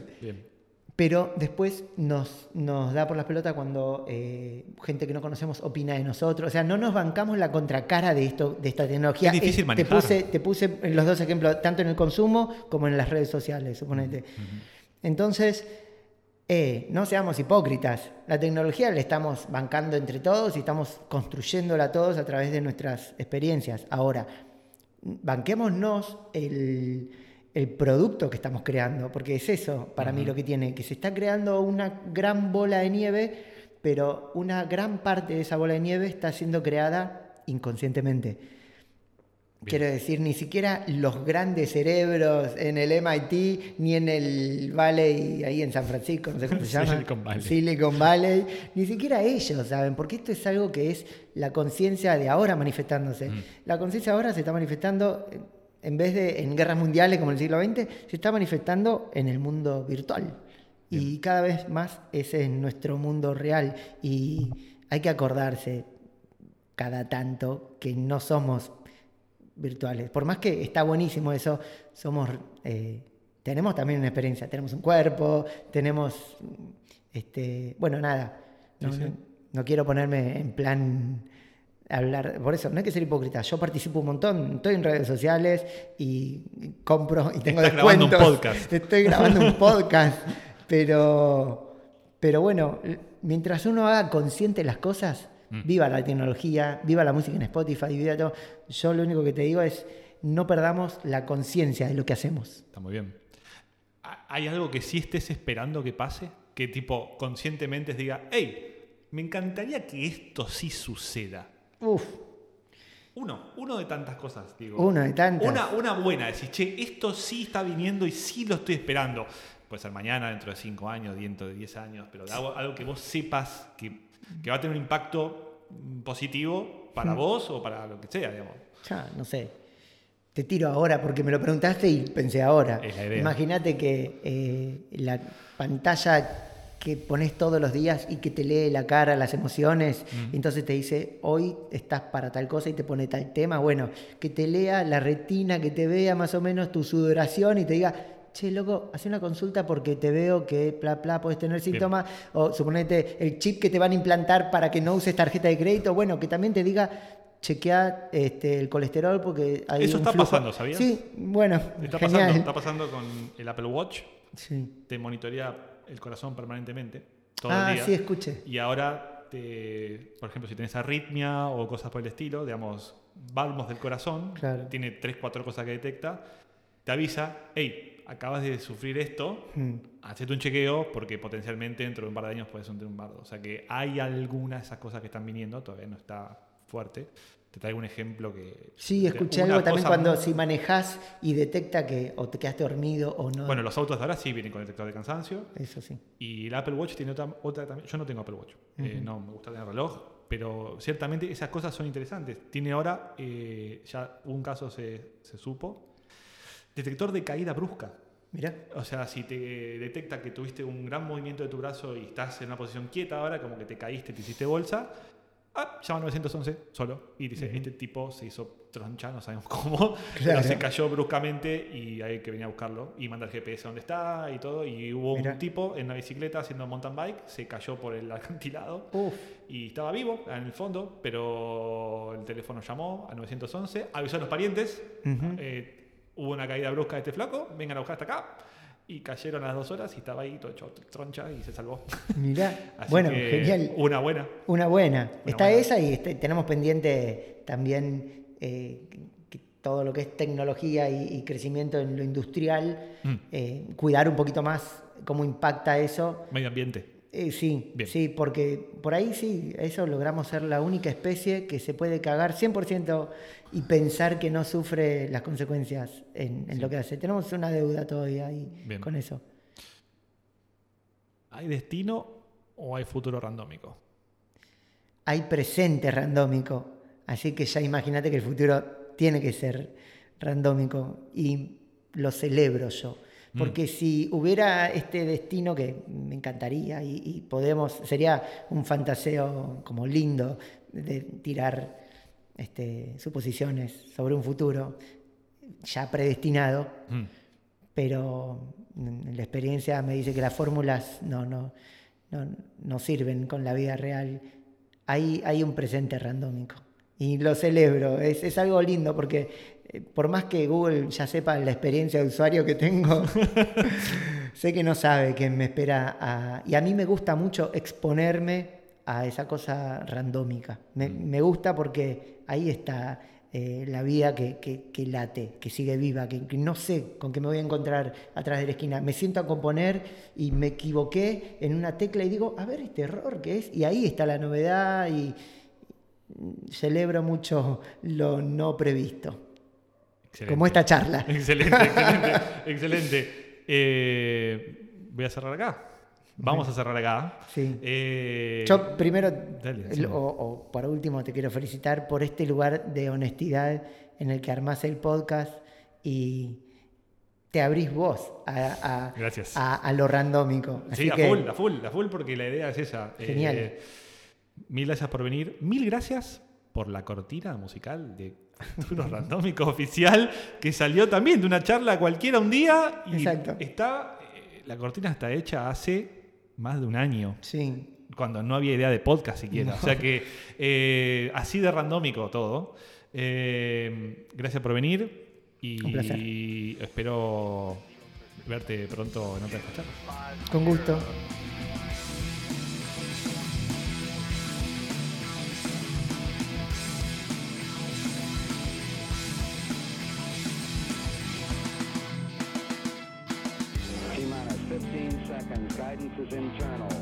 Pero después nos, nos da por las pelotas cuando eh, gente que no conocemos opina de nosotros. O sea, no nos bancamos la contracara de, esto, de esta tecnología. Es difícil Te puse, te puse los dos ejemplos, tanto en el consumo como en las redes sociales, suponete. Entonces, eh, no seamos hipócritas. La tecnología la estamos bancando entre todos y estamos construyéndola todos a través de nuestras experiencias. Ahora, banquémonos el, el producto que estamos creando, porque es eso para mí lo que tiene, que se está creando una gran bola de nieve, pero una gran parte de esa bola de nieve está siendo creada inconscientemente. Quiero decir, ni siquiera los grandes cerebros en el MIT, ni en el Valley, ahí en San Francisco, no sé cómo se llama. Silicon Valley. Silicon Valley. Ni siquiera ellos saben, porque esto es algo que es la conciencia de ahora manifestándose. Mm. La conciencia ahora se está manifestando, en vez de en guerras mundiales como en el siglo XX, se está manifestando en el mundo virtual. Y cada vez más ese es nuestro mundo real. Y hay que acordarse cada tanto que no somos virtuales. Por más que está buenísimo eso, somos, eh, tenemos también una experiencia, tenemos un cuerpo, tenemos, este, bueno, nada, no, quiero ponerme en plan hablar, por eso, no hay que ser hipócrita, yo participo un montón, estoy en redes sociales y compro y tengo Estás grabando un podcast. Estoy grabando un podcast, pero, pero bueno, mientras uno haga consciente las cosas, Mm. Viva la tecnología, viva la música en Spotify, viva todo. Yo lo único que te digo es no perdamos la conciencia de lo que hacemos. Está muy bien. ¿Hay algo que sí estés esperando que pase? Que tipo conscientemente diga, hey, me encantaría que esto sí suceda. Uf. Uno, uno de tantas cosas, digo. Una de tantas. Una, una buena, decir, che, esto sí está viniendo y sí lo estoy esperando. Puede ser mañana, dentro de cinco años, dentro de diez años, pero algo, algo que vos sepas que que va a tener un impacto positivo para mm. vos o para lo que sea, digamos. Ya, no sé. Te tiro ahora porque me lo preguntaste y pensé ahora. Imagínate que eh, la pantalla que pones todos los días y que te lee la cara, las emociones, mm. entonces te dice, hoy estás para tal cosa y te pone tal tema, bueno, que te lea la retina, que te vea más o menos tu sudoración y te diga, che, loco, hace una consulta porque te veo que, bla, bla, puedes tener síntomas, o suponete el chip que te van a implantar para que no uses tarjeta de crédito, bueno, que también te diga, chequea este, el colesterol porque hay Eso está pasando, ¿sabías? Sí, bueno, está Pasando, está pasando con el Apple Watch, sí. te monitorea el corazón permanentemente, todo ah, el día. sí, escuché. Y ahora, te, por ejemplo, si tienes arritmia o cosas por el estilo, digamos, valmos del corazón, tiene tres, cuatro cosas que detecta, te avisa, hey, acabas de sufrir esto, mm. hacete un chequeo porque potencialmente dentro de un par de años puedes tener un bardo. O sea que hay algunas de esas cosas que están viniendo, todavía no está fuerte. Te traigo un ejemplo que... Sí, escuché algo también cuando si manejas y detecta que o te quedaste dormido o no. Bueno, los autos de ahora sí vienen con detector de cansancio. Eso sí. Y el Apple Watch tiene otra, otra también. Yo no tengo Apple Watch. Eh, no, me gusta tener reloj pero ciertamente esas cosas son interesantes. Tiene ahora, eh, ya un caso se, se supo, detector de caída brusca. Mira. O sea, si te detecta que tuviste un gran movimiento de tu brazo y estás en una posición quieta ahora, como que te caíste, te hiciste bolsa, ah, llama 911 solo. Y dice, este tipo se hizo troncha, no sabemos cómo, pero se cayó bruscamente y hay que venir a buscarlo y manda el GPS donde está y todo. Y hubo un tipo en una bicicleta haciendo mountain bike, se cayó por el acantilado y estaba vivo en el fondo, pero el teléfono llamó a 911, avisó a los parientes, eh, hubo una caída brusca de este flaco, vengan a buscar hasta acá. Y cayeron a las dos horas y estaba ahí todo hecho troncha y se salvó. Mirá, bueno, genial. Una buena. Una buena. Está esa y este, tenemos pendiente también eh, todo lo que es tecnología y, crecimiento en lo industrial, mm. eh, cuidar un poquito más cómo impacta eso. Medio ambiente. Eh, sí, sí, porque por ahí sí, eso logramos ser la única especie que se puede cagar 100% y pensar que no sufre las consecuencias en, lo que hace. Tenemos una deuda todavía ahí con eso. ¿Hay destino o hay futuro randómico? Hay presente randómico, así que ya imagínate que el futuro tiene que ser randómico y lo celebro yo. Mm. Porque si hubiera este destino que me encantaría y, podemos, sería un fantaseo como lindo de tirar este, suposiciones sobre un futuro ya predestinado, mm. pero la experiencia me dice que las fórmulas no, no, no, sirven con la vida real. Hay, hay un presente randómico y lo celebro, es, es algo lindo porque por más que Google ya sepa la experiencia de usuario que tengo, sé que no sabe que me espera. y a mí me gusta mucho exponerme a esa cosa randómica. Me, mm. gusta porque ahí está eh, la vida que, late, que sigue viva, que, no sé con qué me voy a encontrar atrás de la esquina. Me siento a componer y me equivoqué en una tecla y digo, a ver este error que es. Y ahí está la novedad y celebro mucho lo no previsto. Como esta charla. Excelente, excelente, excelente. Eh, voy a cerrar acá. Vamos a cerrar acá. Sí. Eh, Yo primero, o, por último, te quiero felicitar por este lugar de honestidad en el que armás el podcast y te abrís vos a, a, lo randómico. sí, a full, a full, a full, porque la idea es esa. Genial. Eh, mil gracias por venir. Mil gracias por la cortina musical de Futuro Randómico Oficial, que salió también de una charla cualquiera un día. Y Exacto. Está, eh, la cortina está hecha hace más de un año. Sí. Cuando no había idea de podcast siquiera. O sea que eh, así de randómico todo. Eh, gracias por venir y, espero verte pronto en otra charla. Con gusto. Is internal.